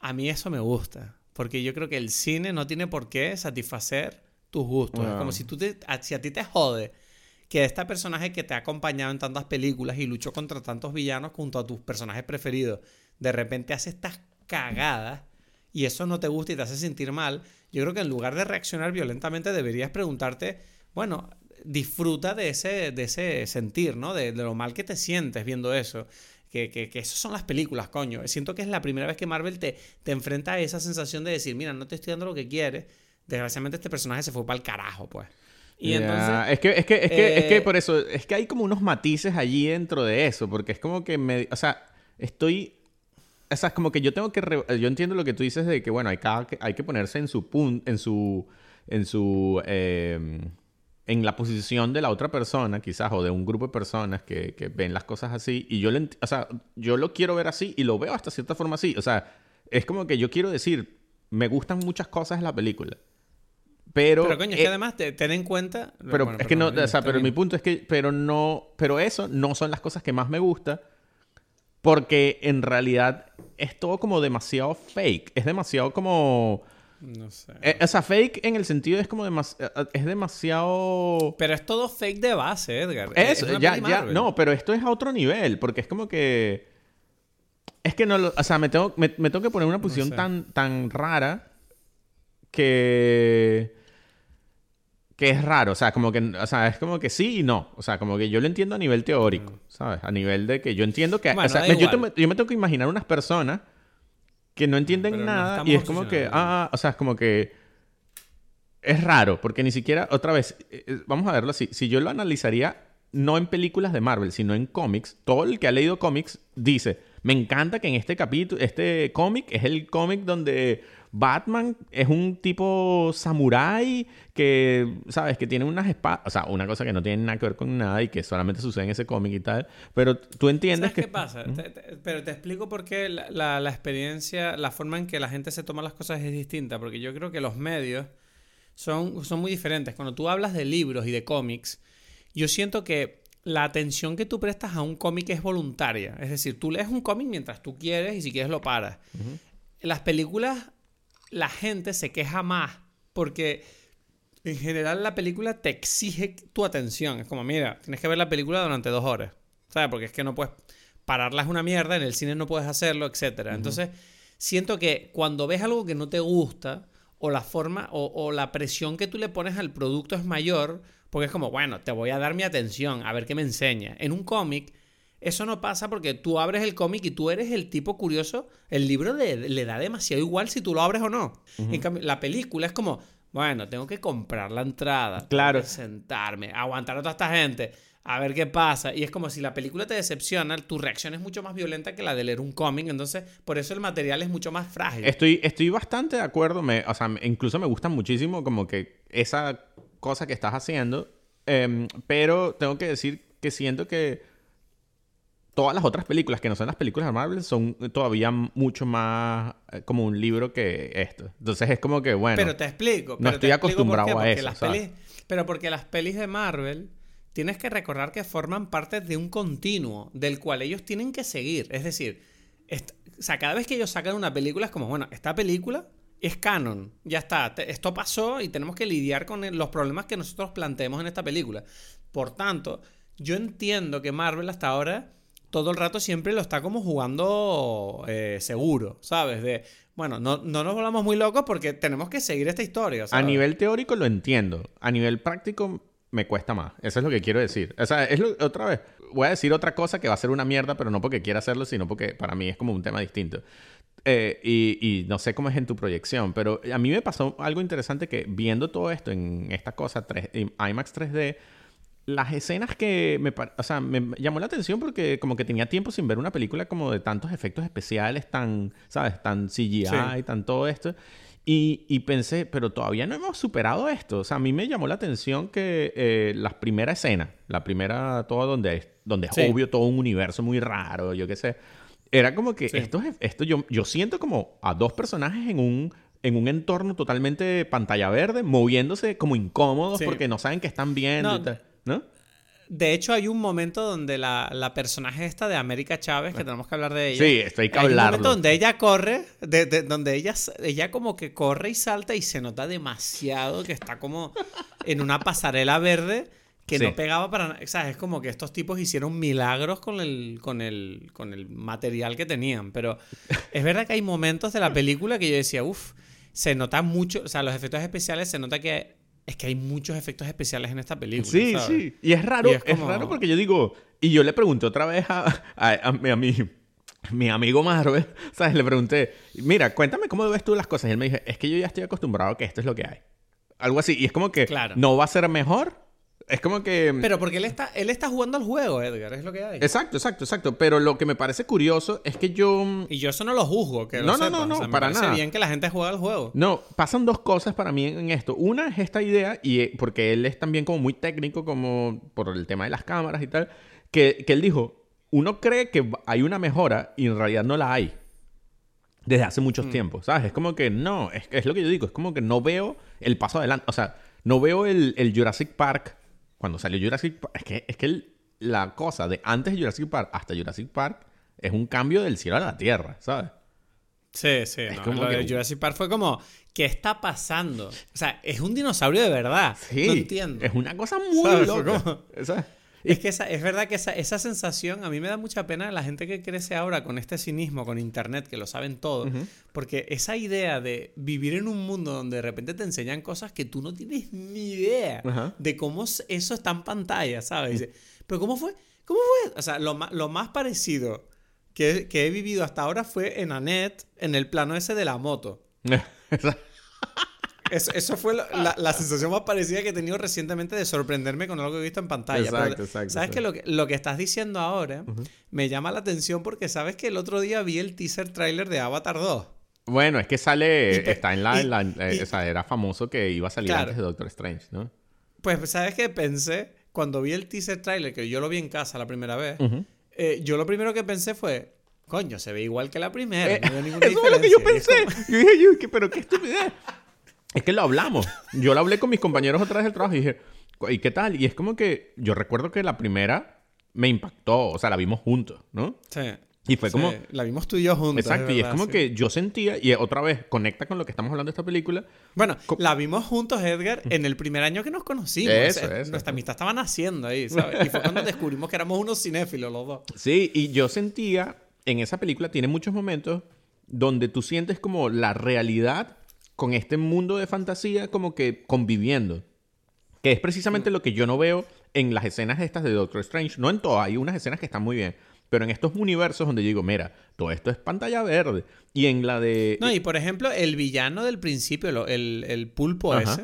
a mí eso me gusta. Porque yo creo que el cine no tiene por qué satisfacer tus gustos. Es como si, tú te, si a ti te jode que este personaje que te ha acompañado en tantas películas y luchó contra tantos villanos junto a tus personajes preferidos, de repente hace estas cagadas y eso no te gusta y te hace sentir mal, yo creo que en lugar de reaccionar violentamente deberías preguntarte, bueno, disfruta de ese, de ese sentir, ¿no? De, lo mal que te sientes viendo eso. Que, que, que esas son las películas, coño. Siento que es la primera vez que Marvel te, te enfrenta a esa sensación de decir, mira, no te estoy dando lo que quieres. Desgraciadamente este personaje se fue para el carajo, pues. Y entonces, es que, es que, es que, es que eh, por eso, es que hay como unos matices allí dentro de eso, porque es como que me, o sea, estoy, o sea, es como que yo tengo que, yo entiendo lo que tú dices de que, bueno, hay, cada, hay que ponerse en su punto, en su, en su, em, en la posición de la otra persona, quizás, o de un grupo de personas que, que ven las cosas así, y yo, lo, o sea, yo lo quiero ver así y lo veo hasta cierta forma así, o sea, es como que yo quiero decir, me gustan muchas cosas en la película pero, pero coño, es que eh, además ten en cuenta. Pero es que no, o sea, pero mi punto es que, pero no, pero eso no son las cosas que más me gusta, porque en realidad es todo como demasiado fake, es demasiado como. No sé. Eh, o sea, fake en el sentido es como demasiado. Eh, es demasiado. Pero es todo fake de base, Edgar. Eso, ya, ya. No, pero esto es a otro nivel, porque es como que. Es que no lo. O sea, me tengo, me, tengo que poner una posición tan, tan rara que que es raro, o sea, como que, o sea, es como que sí y no, o sea, como que yo lo entiendo a nivel teórico, mm. ¿sabes? A nivel de que yo entiendo que, o sea, yo, me tengo que imaginar unas personas que no entienden nada y es como que, ah, o sea, es como que es raro, porque ni siquiera, otra vez, eh, eh, vamos a verlo así, si yo lo analizaría no en películas de Marvel, sino en cómics, todo el que ha leído cómics dice, Me encanta que en este capítulo, este cómic es el cómic donde Batman es un tipo samurái que, ¿sabes? Que tiene unas espadas, o sea, una cosa que no tiene nada que ver con nada y que solamente sucede en ese cómic y tal, pero tú entiendes ¿Sabes qué pasa? pero te explico por qué la, la, experiencia, la forma en que la gente se toma las cosas es distinta, porque yo creo que los medios son, son muy diferentes. Cuando tú hablas de libros y de cómics, yo siento que la atención que tú prestas a un cómic es voluntaria. Es decir, tú lees un cómic mientras tú quieres y si quieres lo paras. Las películas la gente se queja más porque en general la película te exige tu atención. Es como, mira, tienes que ver la película durante dos horas. ¿Sabes? Porque es que no puedes pararla es una mierda, en el cine no puedes hacerlo, etc. Entonces, siento que cuando ves algo que no te gusta, o la forma, o, o, la presión que tú le pones al producto es mayor, porque es como, bueno, te voy a dar mi atención, a ver qué me enseña. En un cómic, eso no pasa porque tú abres el cómic y tú eres el tipo curioso. El libro le, da demasiado igual si tú lo abres o no. En cambio, la película es como, bueno, tengo que comprar la entrada. Claro. sentarme, aguantar a toda esta gente, a ver qué pasa. Y es como si la película te decepciona, tu reacción es mucho más violenta que la de leer un cómic. Entonces, por eso el material es mucho más frágil. Estoy, estoy bastante de acuerdo. Me, o sea, incluso me gusta muchísimo como que esa cosa que estás haciendo. Em, pero tengo que decir que siento que todas las otras películas que no son las películas de Marvel son todavía mucho más eh, como un libro que esto. Entonces es como que, bueno. Pero te explico. no estoy acostumbrado a eso. pero porque las pelis de Marvel tienes que recordar que forman parte de un continuo del cual ellos tienen que seguir. Es decir, o sea, cada vez que ellos sacan una película es como, bueno, esta película es canon, ya está, esto pasó y tenemos que lidiar con los problemas que nosotros planteemos en esta película. Por tanto, yo entiendo que Marvel hasta ahora todo el rato siempre lo está como jugando eh, seguro, ¿sabes? De, bueno, no, no nos volvamos muy locos porque tenemos que seguir esta historia. A nivel teórico lo entiendo. A nivel práctico me cuesta más. Eso es lo que quiero decir. O sea, es otra vez, voy a decir otra cosa que va a ser una mierda, pero no porque quiera hacerlo, sino porque para mí es como un tema distinto. Eh, y, y, no sé cómo es en tu proyección, pero a mí me pasó algo interesante que viendo todo esto en esta cosa 3, IMAX 3D, las escenas que me, o sea, me llamó la atención porque como que tenía tiempo sin ver una película como de tantos efectos especiales, tan, ¿sabes? Tan CGI y tan todo esto. Y, y, pensé, pero todavía no hemos superado esto. O sea, a mí me llamó la atención que eh, la primera escena, la primera, todo donde, es, donde es obvio todo un universo muy raro, yo qué sé, era como que esto, esto yo, yo siento como a dos personajes en un en un entorno totalmente pantalla verde, moviéndose como incómodos porque no saben que están viendo. ¿no? De hecho, hay un momento donde la, personaje esta de América Chávez, que tenemos que hablar de ella. Sí, estoy que Hay un momento donde ella corre, de, donde ella, ella como que corre y salta y se nota demasiado que está como en una pasarela verde que no pegaba para nada. Es como que estos tipos hicieron milagros con el, con, el, con el material que tenían. Pero es verdad que hay momentos de la película que yo decía, uff, se nota mucho, o sea, los efectos especiales se nota que es que hay muchos efectos especiales en esta película. Sí, sí. Y es raro, es, raro porque yo digo, y yo le pregunté otra vez a, a, mi, mi amigo Marvel, ¿sabes? Le pregunté, mira, cuéntame cómo ves tú las cosas. Y él me dijo, es que yo ya estoy acostumbrado a que esto es lo que hay. Algo así. Y es como que claro. no va a ser mejor, es como que... Pero porque él está, él está jugando al juego, Edgar, es lo que hay. Exacto, exacto, exacto. Pero lo que me parece curioso es que yo... Y yo eso no lo juzgo, que no, no, no, no, para me parece bien que la gente juegue al juego. No, pasan dos cosas para mí en esto. Una es esta idea, y eh, porque él es también como muy técnico, como por el tema de las cámaras y tal, que, que él dijo, uno cree que hay una mejora y en realidad no la hay. Desde hace muchos mm. tiempos, ¿sabes? Es como que no, es, es, lo que yo digo, es como que no veo el paso adelante. O sea, no veo el, el Jurassic Park cuando salió Jurassic Park, es que, es que la cosa de antes de Jurassic Park hasta Jurassic Park es un cambio del cielo a la tierra, ¿sabes? Sí, sí. lo de Jurassic Park fue como, ¿qué está pasando? O sea, es un dinosaurio de verdad. Sí. No entiendo. Es una cosa muy loca. ¿sabes? Es que esa, es verdad que esa, esa, sensación a mí me da mucha pena la gente que crece ahora con este cinismo, con internet, que lo saben todo, porque esa idea de vivir en un mundo donde de repente te enseñan cosas que tú no tienes ni idea de cómo eso está en pantalla, ¿sabes? Pero ¿cómo fue? ¿Cómo fue? O sea, lo, lo más parecido que, que, he vivido hasta ahora fue en Anet, en el plano ese de la moto. Eso, fue la, sensación más parecida que he tenido recientemente de sorprenderme con algo que he visto en pantalla. Exacto, exacto. Sabes que lo, que lo que estás diciendo ahora me llama la atención porque sabes que el otro día vi el teaser trailer de Avatar 2. Bueno, es que sale, está en la, eh, o sea, era famoso que iba a salir antes de Doctor Strange, ¿no? Pues, ¿sabes qué pensé? Cuando vi el teaser trailer, que yo lo vi en casa la primera vez, eh, yo lo primero que pensé fue, coño, se ve igual que la primera. Eh, no ninguna eso es lo que yo pensé. Yo dije, pero qué estupidez. Es que lo hablamos. Yo lo hablé con mis compañeros otra vez del trabajo y dije, ¿y qué tal? Y es como que yo recuerdo que la primera me impactó, o sea, la vimos juntos, ¿no? Sí. Y fue como... La vimos tú y yo juntos. Exacto, y es como que yo sentía, y otra vez conecta con lo que estamos hablando de esta película. Bueno, la vimos juntos, Edgar, en el primer año que nos conocimos. Eso, eso. Nuestra amistad estaba naciendo ahí, ¿sabes? Y fue cuando descubrimos que éramos unos cinéfilos los dos. Sí, y yo sentía, en esa película tiene muchos momentos donde tú sientes como la realidad con este mundo de fantasía como que conviviendo. Que es precisamente lo que yo no veo en las escenas estas de Doctor Strange. No en todas, hay unas escenas que están muy bien. Pero en estos universos donde digo, mira, todo esto es pantalla verde. Y en la de... No, y por ejemplo, el villano del principio, el, el pulpo ese,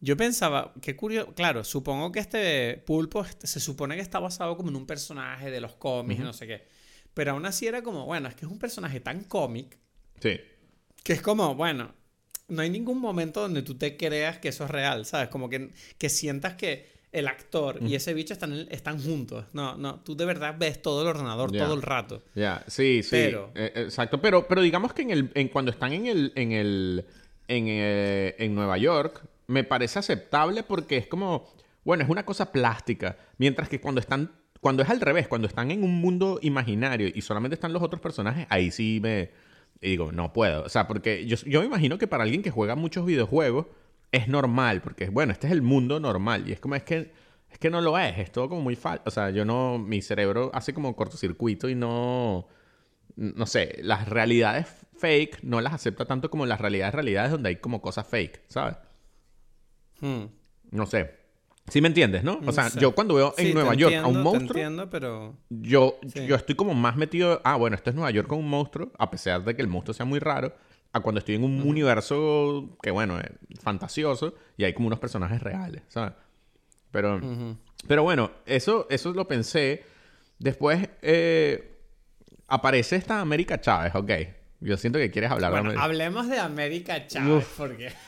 yo pensaba, qué curioso, claro, supongo que este pulpo se supone que está basado como en un personaje de los cómics, no sé qué. Pero aún así era como, bueno, es que es un personaje tan cómic. Sí. Que es como, bueno, no hay ningún momento donde tú te creas que eso es real, ¿sabes? Como que, que sientas que el actor y ese bicho están, están juntos. No, no, tú de verdad ves todo el ordenador todo el rato. Ya, sí, sí. Pero, eh, exacto, pero, pero digamos que en el, en, cuando están en el, en el, en, eh, en Nueva York, me parece aceptable porque es como, bueno, es una cosa plástica, mientras que cuando están, cuando es al revés, cuando están en un mundo imaginario y solamente están los otros personajes, ahí sí me, digo, no puedo. O sea, porque yo, yo me imagino que para alguien que juega muchos videojuegos, es normal, porque bueno, este es el mundo normal. Y es como, es que, es que no lo es, es todo como muy falso. O sea, yo no, mi cerebro hace como cortocircuito y no, no sé, las realidades fake no las acepta tanto como las realidades realidades donde hay como cosas fake, ¿sabes? Hmm. No sé. ¿Sí me entiendes, no? O sea, yo cuando veo en Nueva York a un monstruo. entiendo, pero. Yo, yo estoy como más metido. Ah, bueno, esto es Nueva York con un monstruo, a pesar de que el monstruo sea muy raro a cuando estoy en un universo que, bueno, es fantasioso y hay como unos personajes reales, ¿sabes? Pero, pero bueno, eso, eso lo pensé. Después eh, aparece esta América Chávez, ok. Yo siento que quieres hablar de América. Hablemos de América Chávez, porque.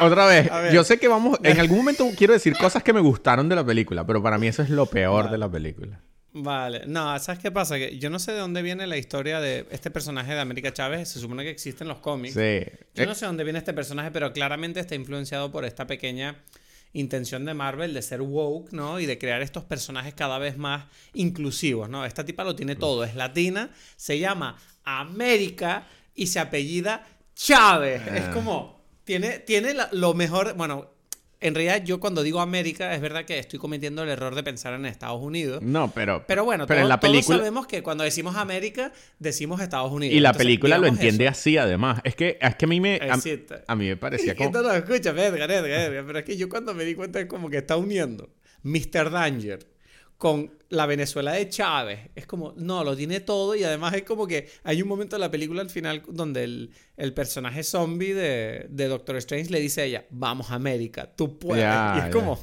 Otra vez, yo sé que vamos. En algún momento quiero decir cosas que me gustaron de la película, pero para mí eso es lo peor de la película. Vale, no, ¿sabes qué pasa? Que yo no sé de dónde viene la historia de este personaje de América Chávez, se supone que existe en los cómics. Sí. Yo no sé dónde viene este personaje, pero claramente está influenciado por esta pequeña intención de Marvel de ser woke, ¿no? Y de crear estos personajes cada vez más inclusivos, ¿no? Esta tipa lo tiene todo, es latina, se llama América y se apellida Chávez. Es ah. como, tiene, tiene lo mejor, bueno, en realidad yo cuando digo América es verdad que estoy cometiendo el error de pensar en Estados Unidos. No, pero pero bueno, pero en la película... todos sabemos que cuando decimos América decimos Estados Unidos. Y la película lo entiende así además. Es que es que a mí me a, mí me parecía como no, no, escucha, Edgar, Edgar, Edgar, pero es que yo cuando me di cuenta es como que está uniendo Mr. Danger con la Venezuela de Chávez. Es como, no, lo tiene todo y además es como que hay un momento en la película al final donde el, personaje zombie de, Doctor Strange le dice a ella, vamos a América, tú puedes. y es como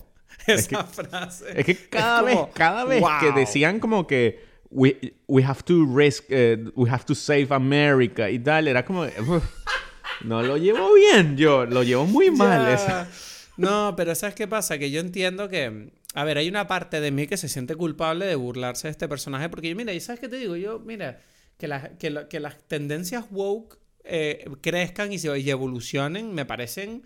esa frase. Es que cada vez, cada vez que decían como que we, have to risk, eh, we have to save America y tal, era como, no lo llevo bien yo, lo llevo muy mal. No, pero ¿sabes qué pasa? Que yo entiendo que a ver, hay una parte de mí que se siente culpable de burlarse de este personaje porque yo, mira, ¿y sabes qué te digo? Yo, mira, que, que, las tendencias woke eh, crezcan y, se, y evolucionen me parecen...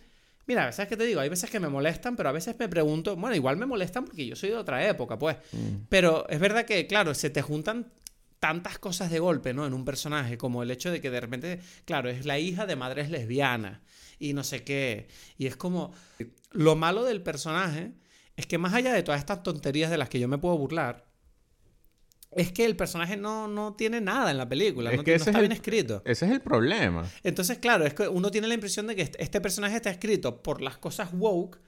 Mira, ¿sabes qué te digo? Hay veces que me molestan, pero a veces me pregunto, bueno, igual me molestan porque yo soy de otra época, pues. Mm. Pero es verdad que, claro, se te juntan tantas cosas de golpe, ¿no? En un personaje, como el hecho de que de repente, claro, es la hija de madres lesbianas y no sé qué. Y es como, lo malo del personaje es que más allá de todas estas tonterías de las que yo me puedo burlar, es que el personaje no, no tiene nada en la película, no, está bien escrito. Ese es el problema. Entonces, claro, es que uno tiene la impresión de que este, este personaje está escrito por las cosas woke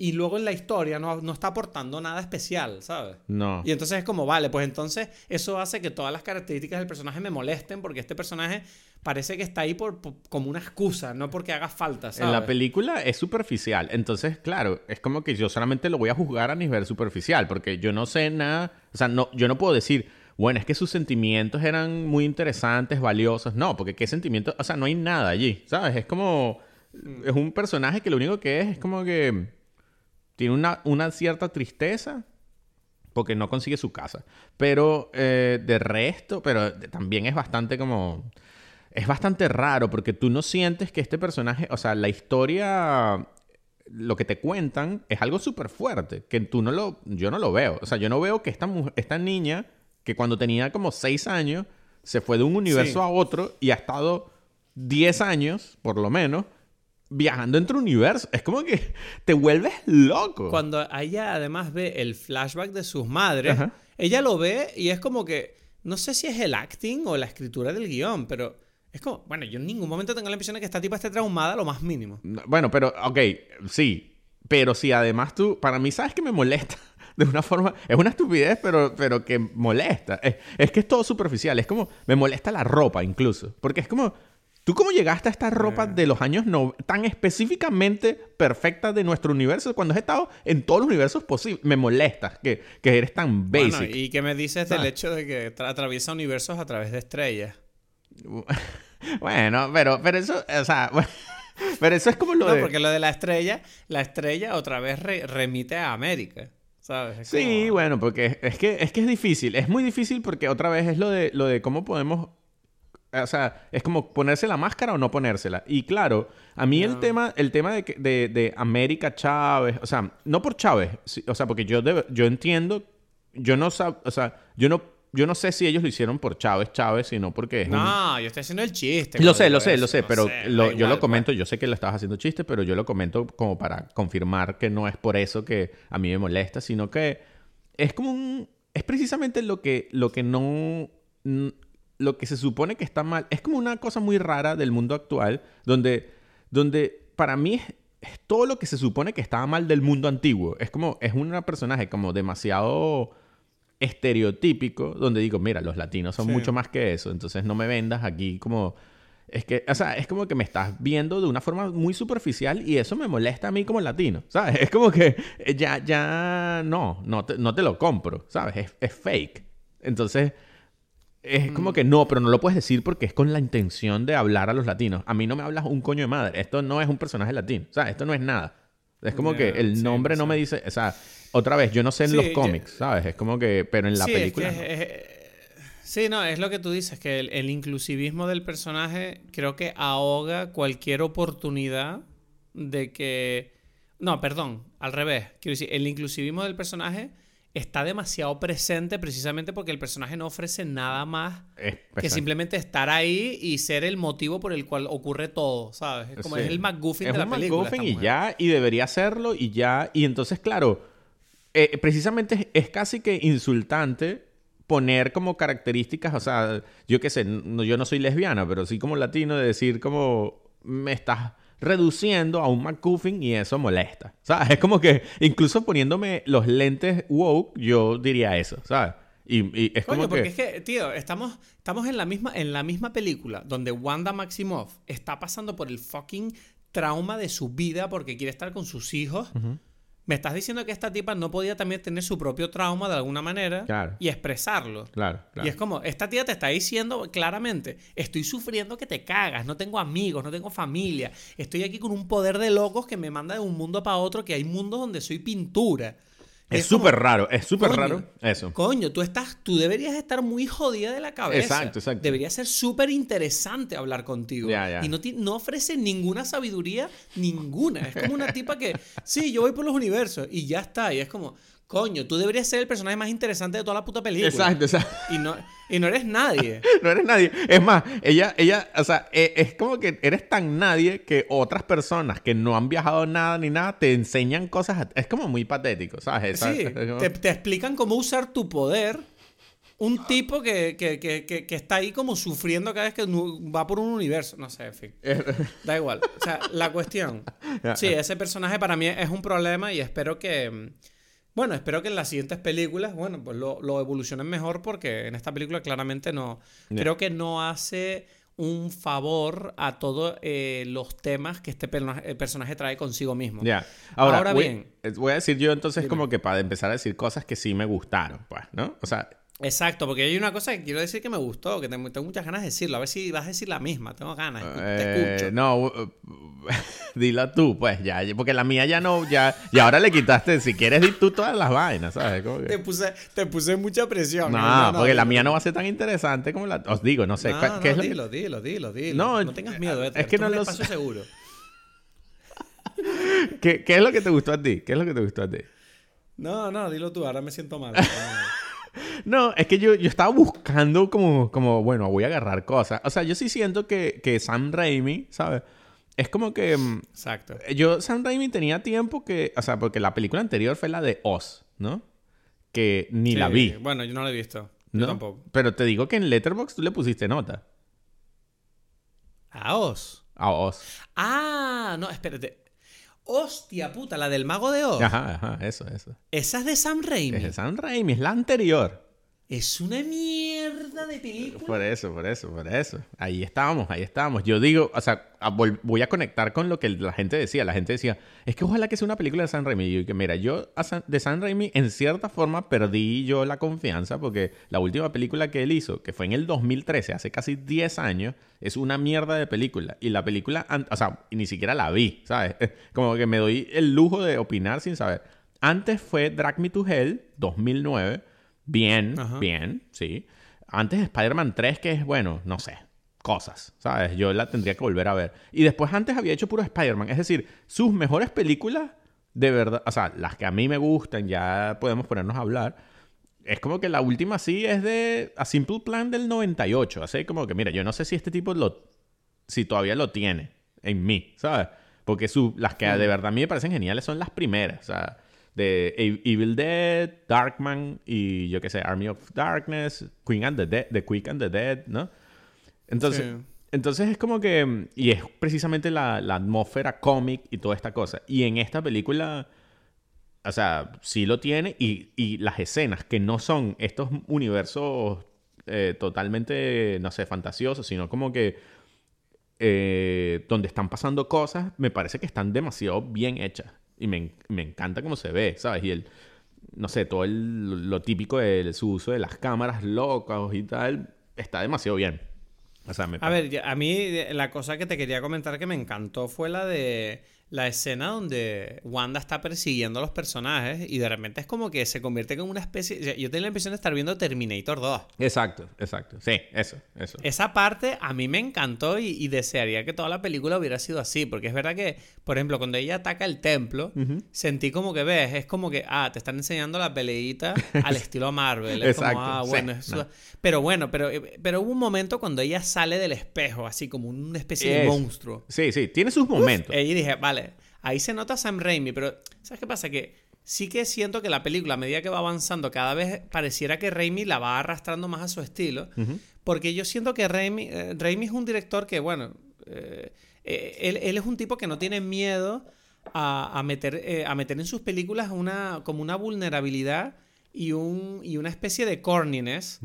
y luego en la historia no, no, está aportando nada especial, ¿sabes? No. Y entonces es como, vale, pues entonces eso hace que todas las características del personaje me molesten porque este personaje parece que está ahí por, como una excusa, no porque haga falta, ¿sabes? En la película es superficial, entonces, claro, es como que yo solamente lo voy a juzgar a nivel superficial porque yo no sé nada, o sea, no, yo no puedo decir, bueno, es que sus sentimientos eran muy interesantes, valiosos, no, porque qué sentimientos, o sea, no hay nada allí, ¿sabes? Es como, es un personaje que lo único que es es como que tiene una, una cierta tristeza porque no consigue su casa. Pero eh, de resto, pero también es bastante como... Es bastante raro porque tú no sientes que este personaje, o sea, la historia, lo que te cuentan es algo súper fuerte, que tú no lo, yo no lo veo. O sea, yo no veo que esta, esta niña, que cuando tenía como seis años, se fue de un universo a otro y ha estado 10 años, por lo menos, viajando entre universos. Es como que te vuelves loco. Cuando ella además ve el flashback de sus madres, ella lo ve y es como que, no sé si es el acting o la escritura del guion, pero es como, bueno, yo en ningún momento tengo la impresión de que esta tipa esté traumada lo más mínimo. Bueno, pero, ok, sí. Pero si además tú, para mí, ¿sabes que me molesta? De una forma, es una estupidez, pero, pero que molesta. Es, es que es todo superficial. Es como, me molesta la ropa incluso. Porque es como, ¿Tú cómo llegaste a esta ropa eh. de los años no, tan específicamente perfecta de nuestro universo cuando has estado en todos los universos posibles? Me molesta que, que eres tan basic. Bueno, ¿y qué me dices del hecho de que atraviesa universos a través de estrellas? bueno, pero, pero eso, o sea, pero eso es como lo no, porque lo de la estrella, la estrella otra vez remite a América. ¿Sabes? sí, bueno, porque es que, es que es difícil. Es muy difícil porque otra vez es lo de, lo de cómo podemos o sea, es como ponerse la máscara o no ponérsela. Y claro, a mí el tema, el tema de, de, de, América Chávez, o sea, no por Chávez, o sea, porque yo, yo entiendo, yo no sab, o sea, yo no, yo no sé si ellos lo hicieron por Chávez, Chávez, sino porque No, yo estoy haciendo el chiste. Lo sé, lo sé, lo sé, pero yo lo comento, yo sé que lo estabas haciendo chiste, pero yo lo comento como para confirmar que no es por eso que a mí me molesta, sino que es como un... Es precisamente lo que, lo que no lo que se supone que está mal. Es como una cosa muy rara del mundo actual, donde, donde para mí es, todo lo que se supone que estaba mal del mundo antiguo. Es como, es un personaje como demasiado estereotípico, donde digo, mira, los latinos son mucho más que eso, entonces no me vendas aquí como... Es que, o sea, es como que me estás viendo de una forma muy superficial y eso me molesta a mí como latino, ¿sabes? Es como que ya, ya, no, no te, no te lo compro, ¿sabes? Es, es fake. Entonces, es como mm. que no, pero no lo puedes decir porque es con la intención de hablar a los latinos. A mí no me hablas un coño de madre. Esto no es un personaje latino. O sea, esto no es nada. Es como que el nombre no me dice. O sea, otra vez, yo no sé en los cómics, ¿sabes? Es como que. Pero en la película. sí, no, es lo que tú dices, que el, inclusivismo del personaje creo que ahoga cualquier oportunidad de que. No, perdón, al revés. Quiero decir, el inclusivismo del personaje está demasiado presente precisamente porque el personaje no ofrece nada más que simplemente estar ahí y ser el motivo por el cual ocurre todo, ¿sabes? Es como es el McGuffin de la película. McGuffin y ya, y debería serlo y ya. Y entonces, claro, eh, precisamente es, casi que insultante poner como características, o sea, yo qué sé, yo no soy lesbiana, pero sí como latino de decir como me estás reduciendo a un McGuffin y eso molesta. ¿Sabes? Es como que incluso poniéndome los lentes woke, yo diría eso, ¿sabes? Y, es como porque es que, tío, estamos, estamos en, la misma, en la misma película donde Wanda Maximoff está pasando por el fucking trauma de su vida porque quiere estar con sus hijos. Me estás diciendo que esta tipa no podía también tener su propio trauma de alguna manera y expresarlo. Claro, Y es como, esta tía te está diciendo claramente, estoy sufriendo que te cagas, no tengo amigos, no tengo familia, estoy aquí con un poder de locos que me manda de un mundo para otro, que hay mundos donde soy pintura. Es súper raro, es súper raro eso. Coño, tú estás, tú deberías estar muy jodida de la cabeza. Exacto, exacto. Debería ser súper interesante hablar contigo. Y no, no ofrece ninguna sabiduría, ninguna. Es como una tipa que, sí, yo voy por los universos y ya está. Y es como, Coño, tú deberías ser el personaje más interesante de toda la puta película. Exacto, exacto. Y no, y no eres nadie. no eres nadie. Es más, ella, ella, o sea, e, es, como que eres tan nadie que otras personas que no han viajado nada ni nada te enseñan cosas. Es como muy patético, ¿sabes? Sí, te, te explican cómo usar tu poder un tipo que, que, que, que, está ahí como sufriendo cada vez que va por un universo. No sé, en fin. Da igual. O sea, la cuestión. Sí, ese personaje para mí es un problema y espero que. Bueno, espero que en las siguientes películas, bueno, pues lo, lo evolucionen mejor porque en esta película claramente no. Creo que no hace un favor a todos eh, los temas que este personaje trae consigo mismo. Ya. Ahora, bien. Eh, voy a decir yo entonces como que para empezar a decir cosas que sí me gustaron, pues, ¿no? O sea, Exacto, porque hay una cosa que quiero decir que me gustó, que tengo, muchas ganas de decirlo. A ver si vas a decir la misma. Tengo ganas. te eh, escucho. No, dila tú, pues, ya. Porque la mía ya no, ya. Y ahora le quitaste, si quieres, di tú todas las vainas, ¿sabes? Te, puse, te puse mucha presión. No, porque la mía no va a ser tan interesante como la. Os digo, no sé. ¿qué es dilo, dilo, dilo, dilo. No, tengas miedo, Es que no lo sé. seguro. ¿Qué, ¿Qué es lo que te gustó a ti? ¿Qué es lo que te gustó a ti? No, no, dilo tú. Ahora me siento mal. No, es que yo, yo estaba buscando como, como, bueno, voy a agarrar cosas. O sea, yo sí siento que, que Sam Raimi, ¿sabes? Es como que... Mm, Exacto. Yo, Sam Raimi tenía tiempo que... O sea, porque la película anterior fue la de Oz, ¿no? Que ni la vi. Bueno, yo no la he visto. Yo tampoco. Pero te digo que en Letterboxd tú le pusiste nota. ¿A Oz? A Oz. Ah, no, espérate. Hostia puta, la del mago de Oz. Ajá, ajá, eso, eso. Esa es de Sam Raimi. Es de Sam Raimi, es la anterior. Es una mierda de película. Por eso, por eso, por eso. Ahí estábamos, ahí estábamos. Yo digo, o sea, voy a conectar con lo que la gente decía. La gente decía, es que ojalá que sea una película de San Raimi. Y yo, que mira, yo de San Raimi en cierta forma perdí yo la confianza porque la última película que él hizo, que fue en el 2013, hace casi 10 años, es una mierda de película. Y la película, o sea, ni siquiera la vi, ¿sabes? Como que me doy el lujo de opinar sin saber. Antes fue Drag Me to Hell, 2009 Bien, bien, sí. Antes Spider-Man 3, que es, bueno, no sé, cosas, ¿sabes? Yo la tendría que volver a ver. Y después antes había hecho puro Spider-Man. Es decir, sus mejores películas, de verdad, o sea, las que a mí me gustan, ya podemos ponernos a hablar. Es como que la última sí es de A Simple Plan del 98. Así como que, mira, yo no sé si este tipo lo... Si todavía lo tiene en mí, ¿sabes? Porque su, las que de verdad a mí me parecen geniales son las primeras. O sea, de Evil Dead, Darkman y yo qué sé, Army of Darkness, Queen and the Dead, The Quick and the Dead, ¿no? Entonces, entonces es como que, y es precisamente la, atmósfera cómic y toda esta cosa. Y en esta película, o sea, sí lo tiene y, las escenas que no son estos universos eh, totalmente, no sé, fantasiosos, sino como que eh, donde están pasando cosas, me parece que están demasiado bien hechas. Y me, encanta cómo se ve, ¿sabes? Y el, no sé, todo el, lo típico de su uso de las cámaras locas y tal, está demasiado bien. O sea, A ver, a mí la cosa que te quería comentar que me encantó fue la de la escena donde Wanda está persiguiendo a los personajes y de repente es como que se convierte en una especie. Yo tengo la impresión de estar viendo Terminator 2. Exacto, exacto. Sí, eso, eso. Esa parte a mí me encantó y, desearía que toda la película hubiera sido así, porque es verdad que, por ejemplo, cuando ella ataca el templo, sentí como que ves, es como que, ah, te están enseñando la peleita al estilo Marvel. Es Exacto, como, ah, bueno, Pero bueno, pero, pero hubo un momento cuando ella sale del espejo, así como una especie de monstruo. Sí, sí, tiene sus momentos. y dije, vale Ahí se nota Sam Raimi, pero ¿sabes qué pasa? Que sí que siento que la película, a medida que va avanzando, cada vez pareciera que Raimi la va arrastrando más a su estilo. Porque yo siento que Raimi, eh, Raimi, es un director que, bueno, eh, eh, él, es un tipo que no tiene miedo a, meter, a meter en sus películas una, como una vulnerabilidad y, un, y una especie de corniness.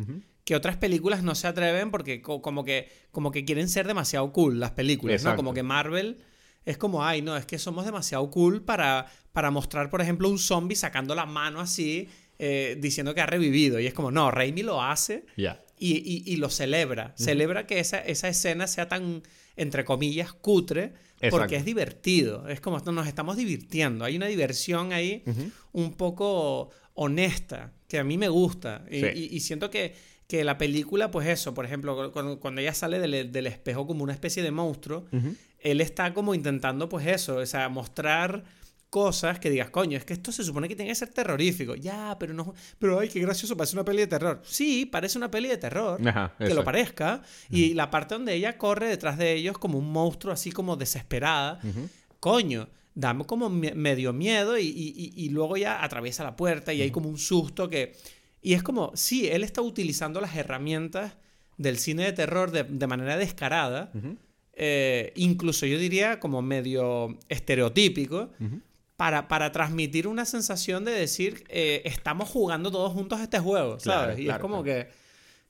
que otras películas no se atreven porque como que, como que quieren ser demasiado cool las películas, ¿no? Como que Marvel es como, ay, no, es que somos demasiado cool para, para mostrar, por ejemplo, un zombie sacando la mano así, eh, diciendo que ha revivido. Y es como, no, Raimi lo hace y, y, lo celebra. Celebra que esa, esa escena sea tan, entre comillas, cutre, porque es divertido. Es como, nos estamos divirtiendo. Hay una diversión ahí un poco honesta, que a mí me gusta. Y, siento que, que, la película, pues eso, por ejemplo, cuando, cuando ella sale del, del, espejo como una especie de monstruo, él está como intentando, pues eso, o sea, mostrar cosas que digas, coño, es que esto se supone que tiene que ser terrorífico. Ya, pero no. Pero ay, qué gracioso, parece una peli de terror. Sí, parece una peli de terror. que lo parezca. Y la parte donde ella corre detrás de ellos como un monstruo, así como desesperada. Coño, dame como medio miedo y, luego ya atraviesa la puerta y hay como un susto que. Y es como, sí, él está utilizando las herramientas del cine de terror de, manera descarada, eh, incluso yo diría como medio estereotípico, para, para, transmitir una sensación de decir, eh, estamos jugando todos juntos este juego, ¿sabes? y es como que,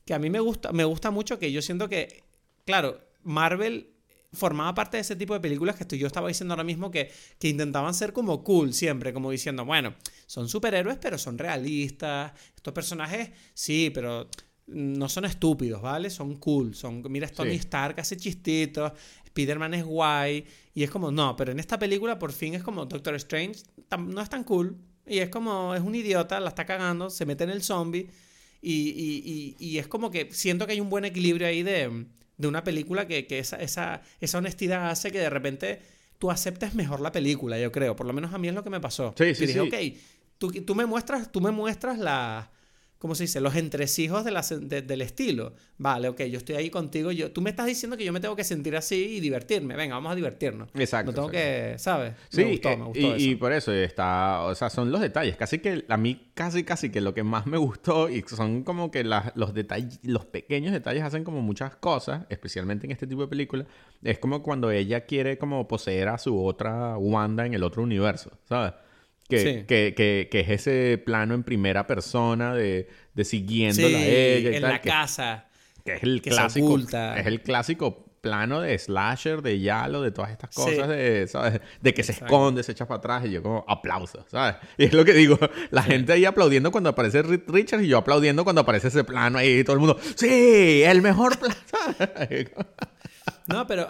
que a mí me gusta, me gusta mucho que yo siento que, claro, Marvel formaba parte de ese tipo de películas que estoy, yo estaba diciendo ahora mismo que, que intentaban ser como cool siempre, como diciendo, bueno, son superhéroes pero son realistas, estos personajes sí, pero no son estúpidos, ¿vale? Son cool, son, mira, Tony Stark hace chistitos, Spider-Man es guay, y es como, no, pero en esta película por fin es como Doctor Strange no es tan cool, y es como, es un idiota, la está cagando, se mete en el zombie, y, y, y, y es como que siento que hay un buen equilibrio ahí de de una película que, esa, esa, esa, honestidad hace que de repente tú aceptes mejor la película, yo creo. Por lo menos a mí es lo que me pasó. Sí, sí, y dije, ok, tú, tú, me muestras, tú me muestras la, ¿cómo se dice? Los entresijos de la, del estilo. Vale, ok, yo estoy ahí contigo. Yo, tú me estás diciendo que yo me tengo que sentir así y divertirme. Venga, vamos a divertirnos. Exacto. No tengo que, ¿sabes? Sí, me gustó, me gustó y, eso. y, por eso está, o sea, son los detalles. Casi que a mí, casi, casi que lo que más me gustó y son como que los detalles, los pequeños detalles hacen como muchas cosas, especialmente en este tipo de películas. Es como cuando ella quiere como poseer a su otra Wanda en el otro universo, ¿sabes? Que, que, que, es ese plano en primera persona de, de siguiéndola a ella. Y en la casa. Que es el clásico. Es el clásico plano de slasher, de Yalo, de todas estas cosas, de, ¿sabes? De que se esconde, se echa para atrás y yo como aplauso, ¿sabes? Y es lo que digo, la gente ahí aplaudiendo cuando aparece Richard y yo aplaudiendo cuando aparece ese plano ahí y todo el mundo, ¡sí! ¡El mejor plano! No, pero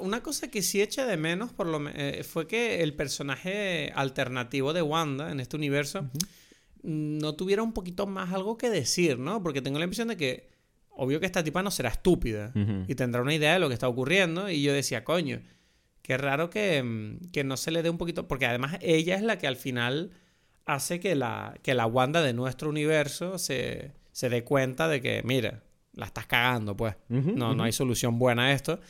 una cosa que sí echa de menos por lo eh, fue que el personaje alternativo de Wanda en este universo no tuviera un poquito más algo que decir, ¿no? Porque tengo la impresión de que, obvio que esta tipa no será estúpida y tendrá una idea de lo que está ocurriendo. Y yo decía, coño, qué raro que, mm, que no se le dé un poquito, porque además ella es la que al final hace que la, que la Wanda de nuestro universo se, se dé cuenta de que, mira, la estás cagando, pues. no, no hay solución buena a esto.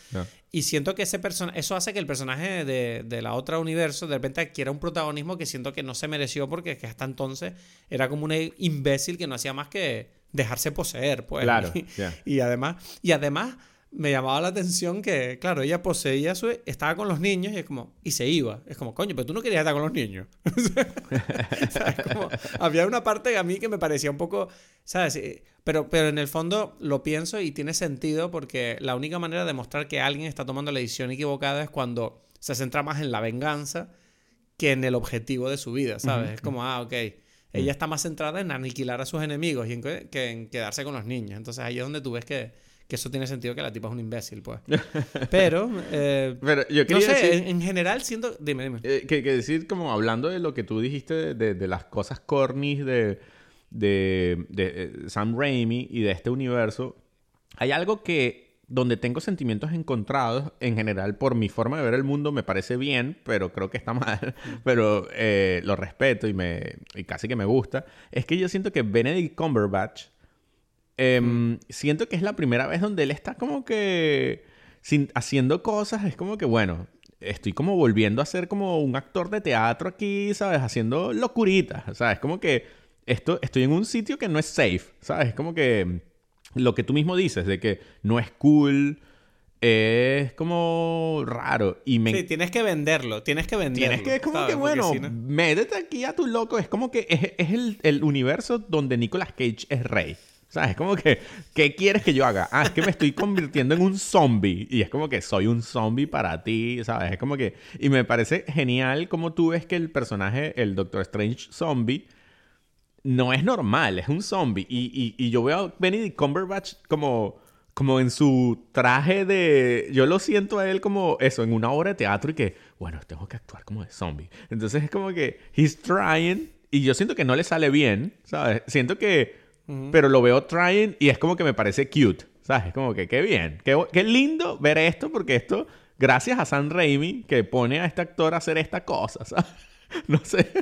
Y siento que ese eso hace que el personaje de, de, la otra universo de repente adquiera un protagonismo que siento que no se mereció porque que hasta entonces era como un imbécil que no hacía más que dejarse poseer, pues. Claro. y además, y además me llamaba la atención que, claro, ella poseía su... Estaba con los niños y es como... Y se iba. Es como, coño, pero tú no querías estar con los niños. como, había una parte a mí que me parecía un poco... ¿Sabes? Pero, pero en el fondo lo pienso y tiene sentido porque la única manera de mostrar que alguien está tomando la decisión equivocada es cuando se centra más en la venganza que en el objetivo de su vida, ¿sabes? Es como, ah, ok. Ella está más centrada en aniquilar a sus enemigos y en que en quedarse con los niños. Entonces ahí es donde tú ves que que eso tiene sentido que la tipa es un imbécil, pues. Pero, eh, Pero yo no sé, en, general siento... Dime, dime. Eh, que, decir, como hablando de lo que tú dijiste de, las cosas cornis de, de, de, eh, Sam Raimi y de este universo, hay algo que donde tengo sentimientos encontrados en general por mi forma de ver el mundo me parece bien, pero creo que está mal, pero lo respeto y, me, y casi que me gusta, es que yo siento que Benedict Cumberbatch Em, siento que es la primera vez donde él está como que sin, haciendo cosas. Es como que, bueno, estoy como volviendo a ser como un actor de teatro aquí, ¿sabes? Haciendo locuritas, ¿sabes? Como que esto, estoy en un sitio que no es safe, ¿sabes? Es como que lo que tú mismo dices, de que no es cool, es como raro. Y me... Sí, tienes que venderlo, tienes que venderlo. Tienes que, es como que, bueno, métete aquí a tu loco. Es como que es, es el, el, universo donde Nicolas Cage es rey. ¿Sabes? Es como que, ¿qué quieres que yo haga? Ah, es que me estoy convirtiendo en un zombie. Y es como que soy un zombie para ti, ¿sabes? Es como que... Y me parece genial como tú ves que el personaje, el Doctor Strange zombie, no es normal, es un zombie. Y, y, y yo veo a Benedict Cumberbatch como, como en su traje de... Yo lo siento a él como eso, en una obra de teatro y que, bueno, tengo que actuar como de zombie. Entonces es como que, he's trying y yo siento que no le sale bien, ¿sabes? Siento que pero lo veo trying y es como que me parece cute, ¿sabes? Es como que qué bien, qué, qué lindo ver esto porque esto, gracias a Sam Raimi, que pone a este actor a hacer esta cosa, ¿sabes? No sé.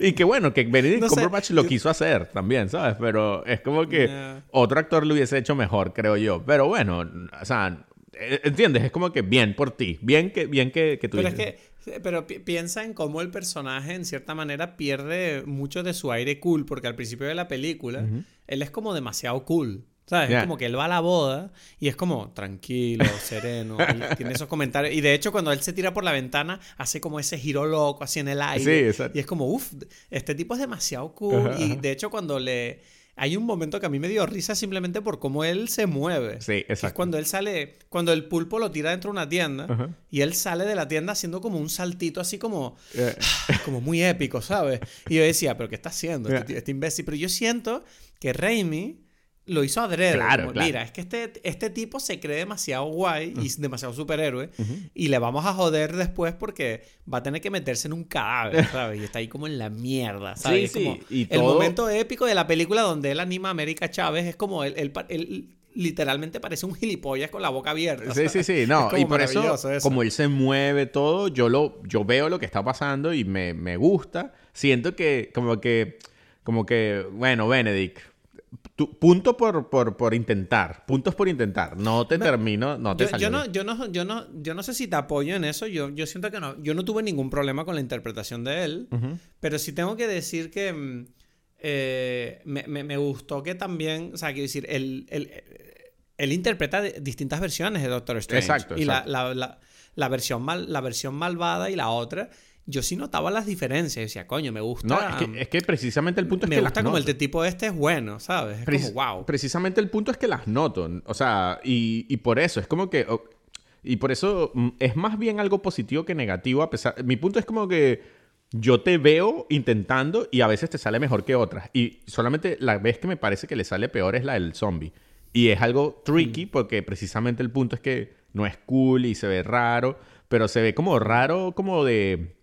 y que bueno, que Benedict Cumberbatch lo quiso hacer también, ¿sabes? Pero es como que otro actor lo hubiese hecho mejor, creo yo. Pero bueno, o sea, e, ¿entiendes? Es como que bien por ti. Bien que, bien que, que tú Pero es que pero piensa en cómo el personaje, en cierta manera, pierde mucho de su aire cool, porque al principio de la película, él es como demasiado cool. ¿Sabes? Es como que él va a la boda y es como tranquilo, sereno, tiene esos comentarios. Y de hecho, cuando él se tira por la ventana, hace como ese giro loco así en el aire. Sí, y es como, uff, este tipo es demasiado cool. y de hecho, cuando le hay un momento que a mí me dio risa simplemente por cómo él se mueve. Sí, exacto. Es cuando él sale, cuando el pulpo lo tira dentro de una tienda y él sale de la tienda haciendo como un saltito así como, eh. como muy épico, ¿sabes? Y yo decía, pero ¿qué está haciendo este, este imbécil? Pero yo siento que Raimi lo hizo adrede. Claro, Mira, es que este, este tipo se cree demasiado guay y demasiado superhéroe y le vamos a joder después porque va a tener que meterse en un cadáver, ¿sabes? Y está ahí como en la mierda, ¿sabes? Sí, sí. el momento épico de la película donde él anima a América Chávez es como él, literalmente parece un gilipollas con la boca abierta. Sí, sí, sí, no, y por eso, como él se mueve todo, yo lo yo veo lo que está pasando y me, me gusta. Siento que como que como que bueno, Benedict punto por, por, por, intentar, puntos por intentar. No te termino, no te yo, yo, no, yo, no, yo, no, yo no sé si te apoyo en eso. Yo, yo siento que no. Yo no tuve ningún problema con la interpretación de él. Pero sí tengo que decir que mm, eh, me, me, gustó que también, o sea, quiero decir, él, él, él interpreta distintas versiones de Doctor Strange. Exacto. Y La, la, la, la, versión mal, la versión malvada y la otra yo sí notaba las diferencias. Decía, coño, me gusta. No, es que, precisamente el punto es que. Me gusta como el tipo este es bueno, ¿sabes? Es como, wow. Precisamente el punto es que las noto. O sea, y, por eso, es como que. y por eso mm, es más bien algo positivo que negativo, a pesar. Mi punto es como que. Yo te veo intentando y a veces te sale mejor que otras. Y solamente la vez que me parece que le sale peor es la del zombie. Y es algo tricky mm. porque precisamente el punto es que no es cool y se ve raro, pero se ve como raro, como de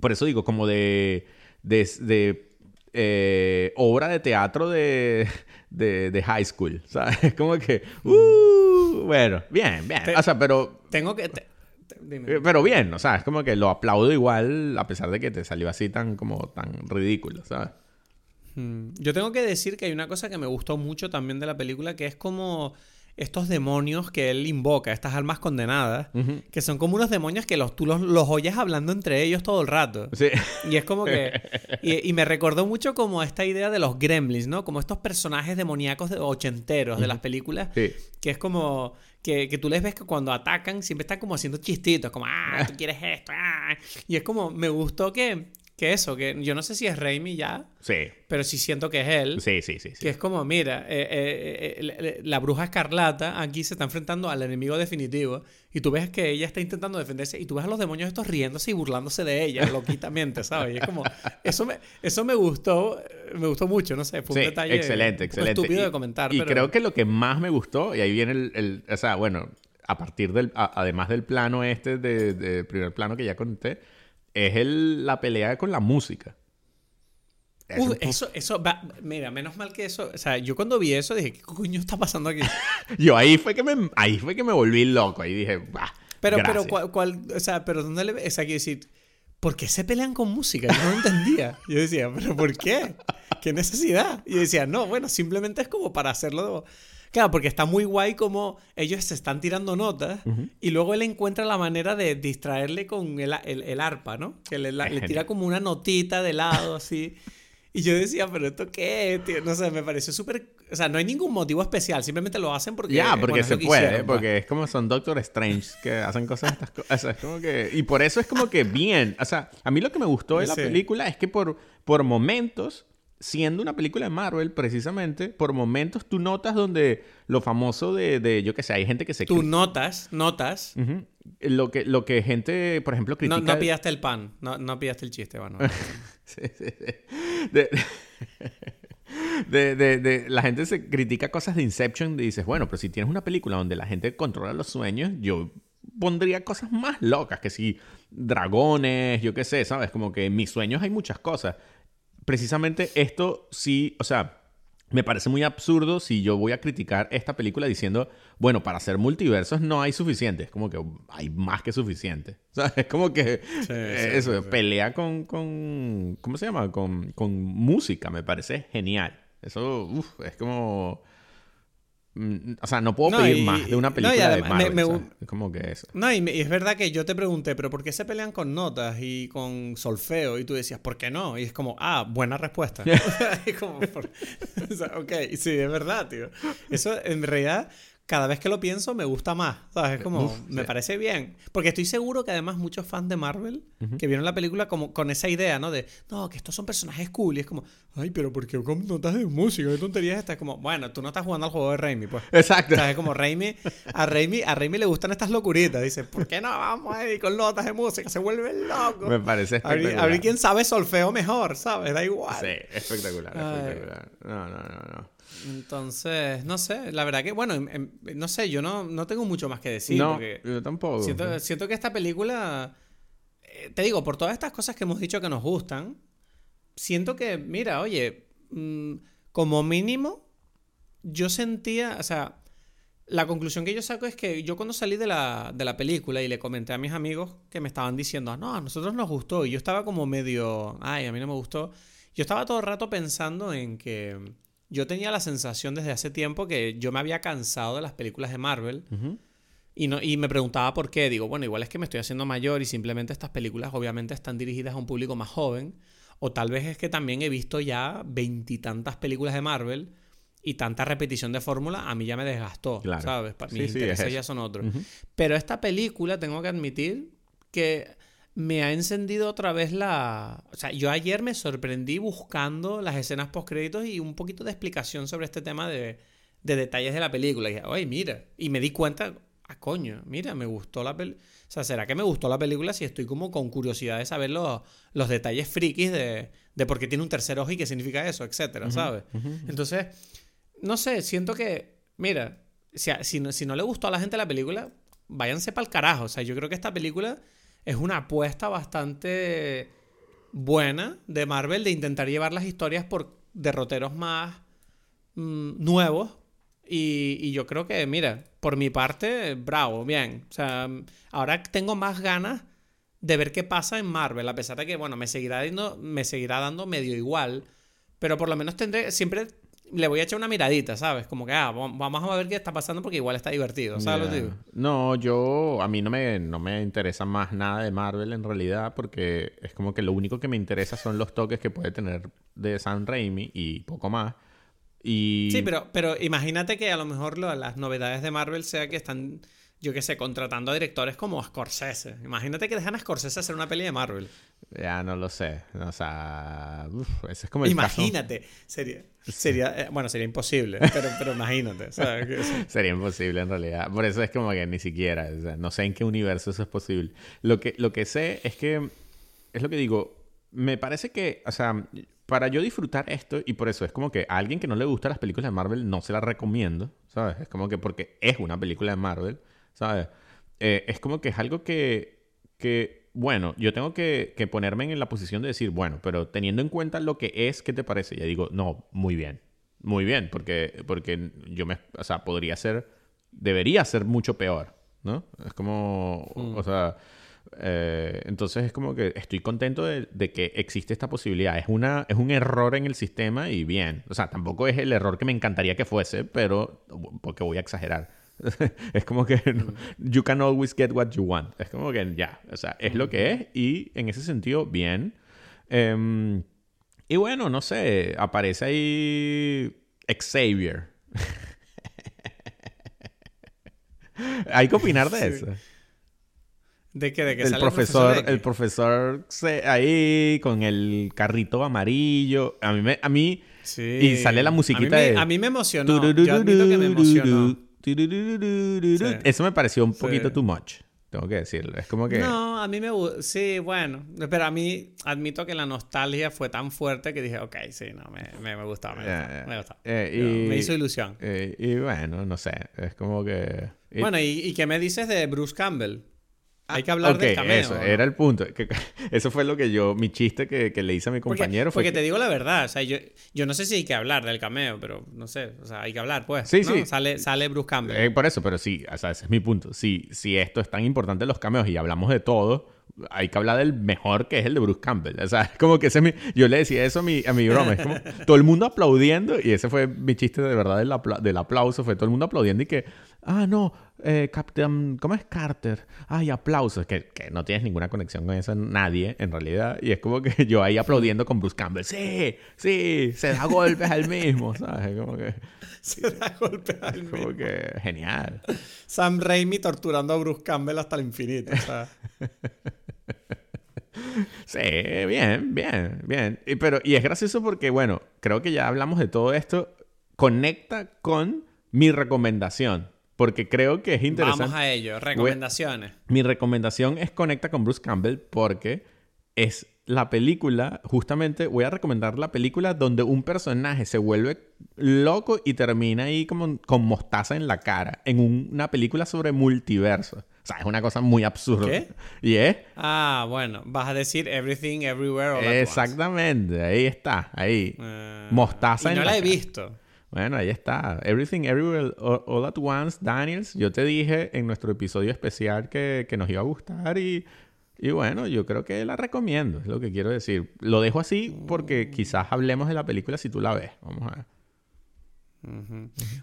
por eso digo, como de, de, eh, obra de teatro de, de, high school, ¿sabes? Como que, uh, bueno, bien, bien. o sea, pero... Tengo que... Pero bien, o sea, es como que lo aplaudo igual a pesar de que te salió así tan como tan ridículo, ¿sabes? Hmm. Yo tengo que decir que hay una cosa que me gustó mucho también de la película que es como estos demonios que él invoca, estas almas condenadas, que son como unos demonios que los, tú los, oyes hablando entre ellos todo el rato. Sí. Y es como que... Y, me recordó mucho como esta idea de los gremlins, ¿no? Como estos personajes demoníacos de, ochenteros de las películas, que es como... Que, que, tú les ves que cuando atacan siempre están como haciendo chistitos, como, ah, tú quieres esto, ah. Y es como, me gustó que, que eso, que yo no sé si es Raimi ya. Sí. Pero sí siento que es él. Sí, sí, sí. Que es como, mira, eh, eh, eh, la bruja escarlata aquí se está enfrentando al enemigo definitivo. Y tú ves que ella está intentando defenderse. Y tú ves a los demonios estos riéndose y burlándose de ella, loquitamente, ¿sabes? Y es como, eso me, eso me gustó, me gustó mucho, no sé. Fue un detalle. Excelente, excelente. estúpido de comentar. Y creo que lo que más me gustó, y ahí viene el. el o sea, bueno, a partir del. además del plano este, de, de primer plano que ya conté es el, la pelea con la música. eso, eso, mira, menos mal que eso, o sea, yo cuando vi eso dije, ¿qué coño está pasando aquí? yo ahí fue que me, ahí fue que me volví loco, ahí dije, bah, Pero, pero, ¿cuál, o sea, pero ¿dónde le, o sea, quiero decir, ¿por qué se pelean con música? Yo no entendía. Yo decía, ¿pero por qué? ¿Qué necesidad? Y yo decía, no, bueno, simplemente es como para hacerlo Claro, porque está muy guay como ellos se están tirando notas y luego él encuentra la manera de distraerle con el, el, arpa, ¿no? Que le, le, tira como una notita de lado así. Y yo decía, pero ¿esto qué es, tío? No sé, me pareció súper... O sea, no hay ningún motivo especial, simplemente lo hacen porque... Ya, porque se puede, porque es como son Doctor Strange que hacen cosas estas cosas. es como que... Y por eso es como que bien. O sea, a mí lo que me gustó de la película es que por, por momentos siendo una película de Marvel, precisamente, por momentos tú notas donde lo famoso de, de yo que sé, hay gente que se... Tú notas, notas. lo, que, lo que gente, por ejemplo, critica... No, no pillaste el pan, no, no pillaste el chiste, bueno. sí, sí, sí. De, de, de, la gente se critica cosas de Inception y dices, bueno, pero si tienes una película donde la gente controla los sueños, yo pondría cosas más locas, que si dragones, yo qué sé, ¿sabes? Como que en mis sueños hay muchas cosas precisamente esto sí, o sea, me parece muy absurdo si yo voy a criticar esta película diciendo, bueno, para hacer multiversos no hay suficiente. Es como que hay más que suficiente. O sea, es como que eh, eso, pelea con, con, ¿cómo se llama? Con, con música, me parece genial. Eso, uff, es como... Mm, o sea, no puedo pedir más de una película de Marvel. como que eso. No, y, es verdad que yo te pregunté, pero ¿por qué se pelean con notas y con solfeo? Y tú decías, ¿por qué no? Y es como, ah, buena respuesta. como, ok, sí, es verdad, tío. Eso en realidad cada vez que lo pienso me gusta más, ¿sabes? Es como, me parece bien. Porque estoy seguro que además muchos fans de Marvel que vieron la película como con esa idea, ¿no? De, no, que estos son personajes cool. Y es como, ay, pero ¿por qué con notas de música? ¿Qué tontería es esta? Es como, bueno, tú no estás jugando al juego de Raimi, pues. Exacto. O sea, es como Raimi, a Raimi, a Raimi le gustan estas locuritas. Dice, ¿por qué no vamos ahí con notas de música? Se vuelve loco. Me parece espectacular. A ver quién sabe solfeo mejor, ¿sabes? Da igual. Sí, espectacular, espectacular. No, no, no, no. Entonces, no sé, la verdad que, bueno, em, em, no sé, yo no, no tengo mucho más que decir. No, yo tampoco. Siento, que esta película, eh, te digo, por todas estas cosas que hemos dicho que nos gustan, siento que, mira, oye, mm, como mínimo, yo sentía, o sea, la conclusión que yo saco es que yo cuando salí de la, de la película y le comenté a mis amigos que me estaban diciendo, no, a nosotros nos gustó, y yo estaba como medio, ay, a mí no me gustó, yo estaba todo el rato pensando en que yo tenía la sensación desde hace tiempo que yo me había cansado de las películas de Marvel. y, no, y me preguntaba por qué. Digo, bueno, igual es que me estoy haciendo mayor y simplemente estas películas obviamente están dirigidas a un público más joven. O tal vez es que también he visto ya veintitantas películas de Marvel y tanta repetición de fórmula a mí ya me desgastó, ¿sabes? Mis intereses ya son otros. Pero esta película, tengo que admitir que me ha encendido otra vez la... O sea, yo ayer me sorprendí buscando las escenas post-créditos y un poquito de explicación sobre este tema de, de detalles de la película. Y dije, oye, mira. Y me di cuenta, ah, coño, mira, me gustó la película. O sea, ¿será que me gustó la película si estoy como con curiosidad de saber los, los detalles frikis de, de por qué tiene un tercer ojo y qué significa eso, etcétera, ¿sabes? Entonces, no sé, siento que, mira, si, si, no, si no le gustó a la gente la película, váyanse para el carajo. O sea, yo creo que esta película es una apuesta bastante buena de Marvel de intentar llevar las historias por derroteros más mm, nuevos. Y, yo creo que, mira, por mi parte, bravo, bien. O sea, ahora tengo más ganas de ver qué pasa en Marvel, a pesar de que, bueno, me seguirá dando, me seguirá dando medio igual. Pero por lo menos tendré, siempre le voy a echar una miradita, ¿sabes? Como que, ah, vamos a ver qué está pasando porque igual está divertido, ¿sabes lo digo? No, yo, a mí no me, no me interesa más nada de Marvel en realidad porque es como que lo único que me interesa son los toques que puede tener de Sam Raimi y poco más. Y... Sí, pero, pero imagínate que a lo mejor las novedades de Marvel sea que están yo qué sé, contratando a directores como Scorsese. Imagínate que dejan a Scorsese hacer una peli de Marvel. Ya no lo sé. O sea, ese es como el Imagínate. Sería, sería eh, bueno, sería imposible, pero, pero imagínate. sería imposible en realidad. Por eso es como que ni siquiera, o sea, no sé en qué universo eso es posible. Lo que, lo que sé es que, es lo que digo, me parece que, o sea, para yo disfrutar esto, y por eso es como que a alguien que no le gusta las películas de Marvel no se las recomiendo, ¿sabes? Es como que porque es una película de Marvel ¿sabes? Eh, es como que es algo que, que bueno, yo tengo que, que, ponerme en la posición de decir, bueno, pero teniendo en cuenta lo que es, ¿qué te parece? Ya digo, no, muy bien, muy bien, porque, porque yo me, o sea, podría ser, debería ser mucho peor, ¿no? Es como, o mm. sea, eh, entonces es como que estoy contento de, de, que existe esta posibilidad. Es, una, es un error en el sistema y bien, o sea, tampoco es el error que me encantaría que fuese, pero, porque voy a exagerar es como que mm. you can always get what you want. Es como que ya, o sea, es lo que es y en ese sentido, bien. Em, y bueno, no sé, aparece ahí Xavier. Hay que opinar de eso. ¿De qué? ¿De que el profesor, el profesor, ahí con el carrito amarillo. A mí me, a mí sí. y sale la musiquita a mí me, A mí me emocionó. Yo admito que me emocionó. Eso me pareció un poquito too much. Tengo que decirlo. Es como que. No, a mí me gusta. Sí, bueno. Pero a mí admito que la nostalgia fue tan fuerte que dije, ok, sí, no, me, me, me gustaba. Me, eh, me hizo ilusión. Eh, y bueno, no sé. Es como que. Bueno, ¿y, ¿y qué me dices de Bruce Campbell? Hay que hablar del cameo. Eso, era el punto. eso fue lo que yo, mi chiste que, que le hice a mi compañero. Porque, te digo la verdad, o sea, yo, yo no sé si hay que hablar del cameo, pero no sé, o sea, hay que hablar, pues. Sí, sí. Sale, sale Bruce Campbell. Eh, por eso, pero sí, o sea, ese es mi punto. Si, si esto es tan importante los cameos y hablamos de todo, hay que hablar del mejor que es el de Bruce Campbell. O sea, es como que ese mi, yo le decía eso a mi, a mi broma. Es como todo el mundo aplaudiendo y ese fue mi chiste de verdad del, del aplauso. Fue todo el mundo aplaudiendo y que, ah, no, eh, Captain, ¿cómo es Carter? Ay, aplausos, que, que, no tienes ninguna conexión con eso nadie, en realidad. Y es como que yo ahí aplaudiendo con Bruce Campbell. Sí, sí, se da golpes al mismo, ¿sabes? Como que... Se da golpes al mismo. Como que genial. Sam Raimi torturando a Bruce Campbell hasta el infinito, Sí, bien, bien, bien. Y, pero, y es gracioso porque, bueno, creo que ya hablamos de todo esto. Conecta con mi recomendación. Porque creo que es interesante. Vamos a ello, recomendaciones. Mi recomendación es Conecta con Bruce Campbell porque es la película, justamente voy a recomendar la película donde un personaje se vuelve loco y termina ahí como con mostaza en la cara, en una película sobre multiverso. O sea, es una cosa muy absurda. ¿Qué? ¿Y es? Ah, bueno, vas a decir Everything Everywhere All Exactamente, ahí está, ahí. Uh, mostaza y no la, he visto. Bueno, ahí está. Everything Everywhere All, at Once, Daniels. Yo te dije en nuestro episodio especial que, nos iba a gustar y, y, bueno, yo creo que la recomiendo, es lo que quiero decir. Lo dejo así porque quizás hablemos de la película si tú la ves. Vamos a ver.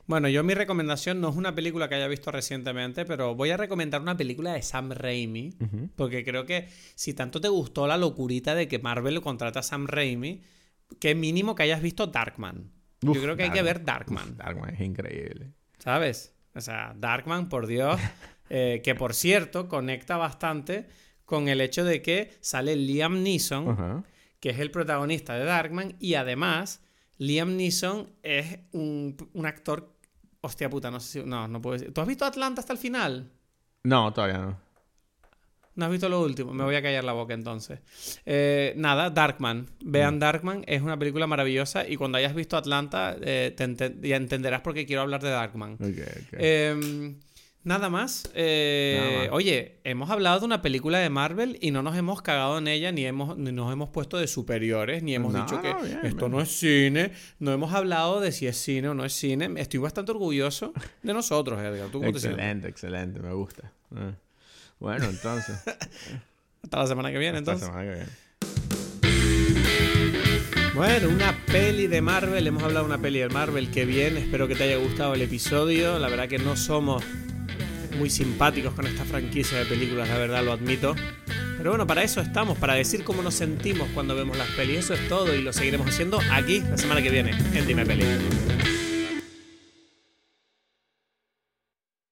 Bueno, yo mi recomendación no es una película que haya visto recientemente, pero voy a recomendar una película de Sam Raimi, porque creo que si tanto te gustó la locurita de que Marvel contrata a Sam Raimi, que mínimo que hayas visto Darkman. Yo creo que hay que ver Darkman. Darkman es increíble. ¿Sabes? O sea, Darkman, por Dios, eh, que por cierto conecta bastante con el hecho de que sale Liam Neeson, que es el protagonista de Darkman, y además Liam Neeson es un, un actor... Hostia puta, no sé si... No, no puedo decir. ¿Tú has visto Atlanta hasta el final? No, todavía no. ¿No has visto lo último? Me voy a callar la boca entonces. Eh, nada, Darkman. Vean mm. Darkman, es una película maravillosa y cuando hayas visto Atlanta eh, ya entenderás por qué quiero hablar de Darkman. Em, nada, más. Eh, nada más. Oye, hemos hablado de una película de Marvel y no nos hemos cagado en ella, ni, hemos, nos hemos puesto de superiores, ni hemos dicho que esto no es cine. No hemos hablado de si es cine o no es cine. Estoy bastante orgulloso de nosotros, Edgar. excelente, excelente, me gusta. Ah. Bueno, entonces. Hasta la semana que viene, entonces. Hasta la semana que viene. Bueno, una peli de Marvel. Hemos hablado de una peli de Marvel. Qué bien. Espero que te haya gustado el episodio. La verdad que no somos muy simpáticos con esta franquicia de películas, la verdad lo admito. Pero bueno, para eso estamos, para decir cómo nos sentimos cuando vemos las pelis. Eso es todo y lo seguiremos haciendo aquí la semana que viene en Dime Peli.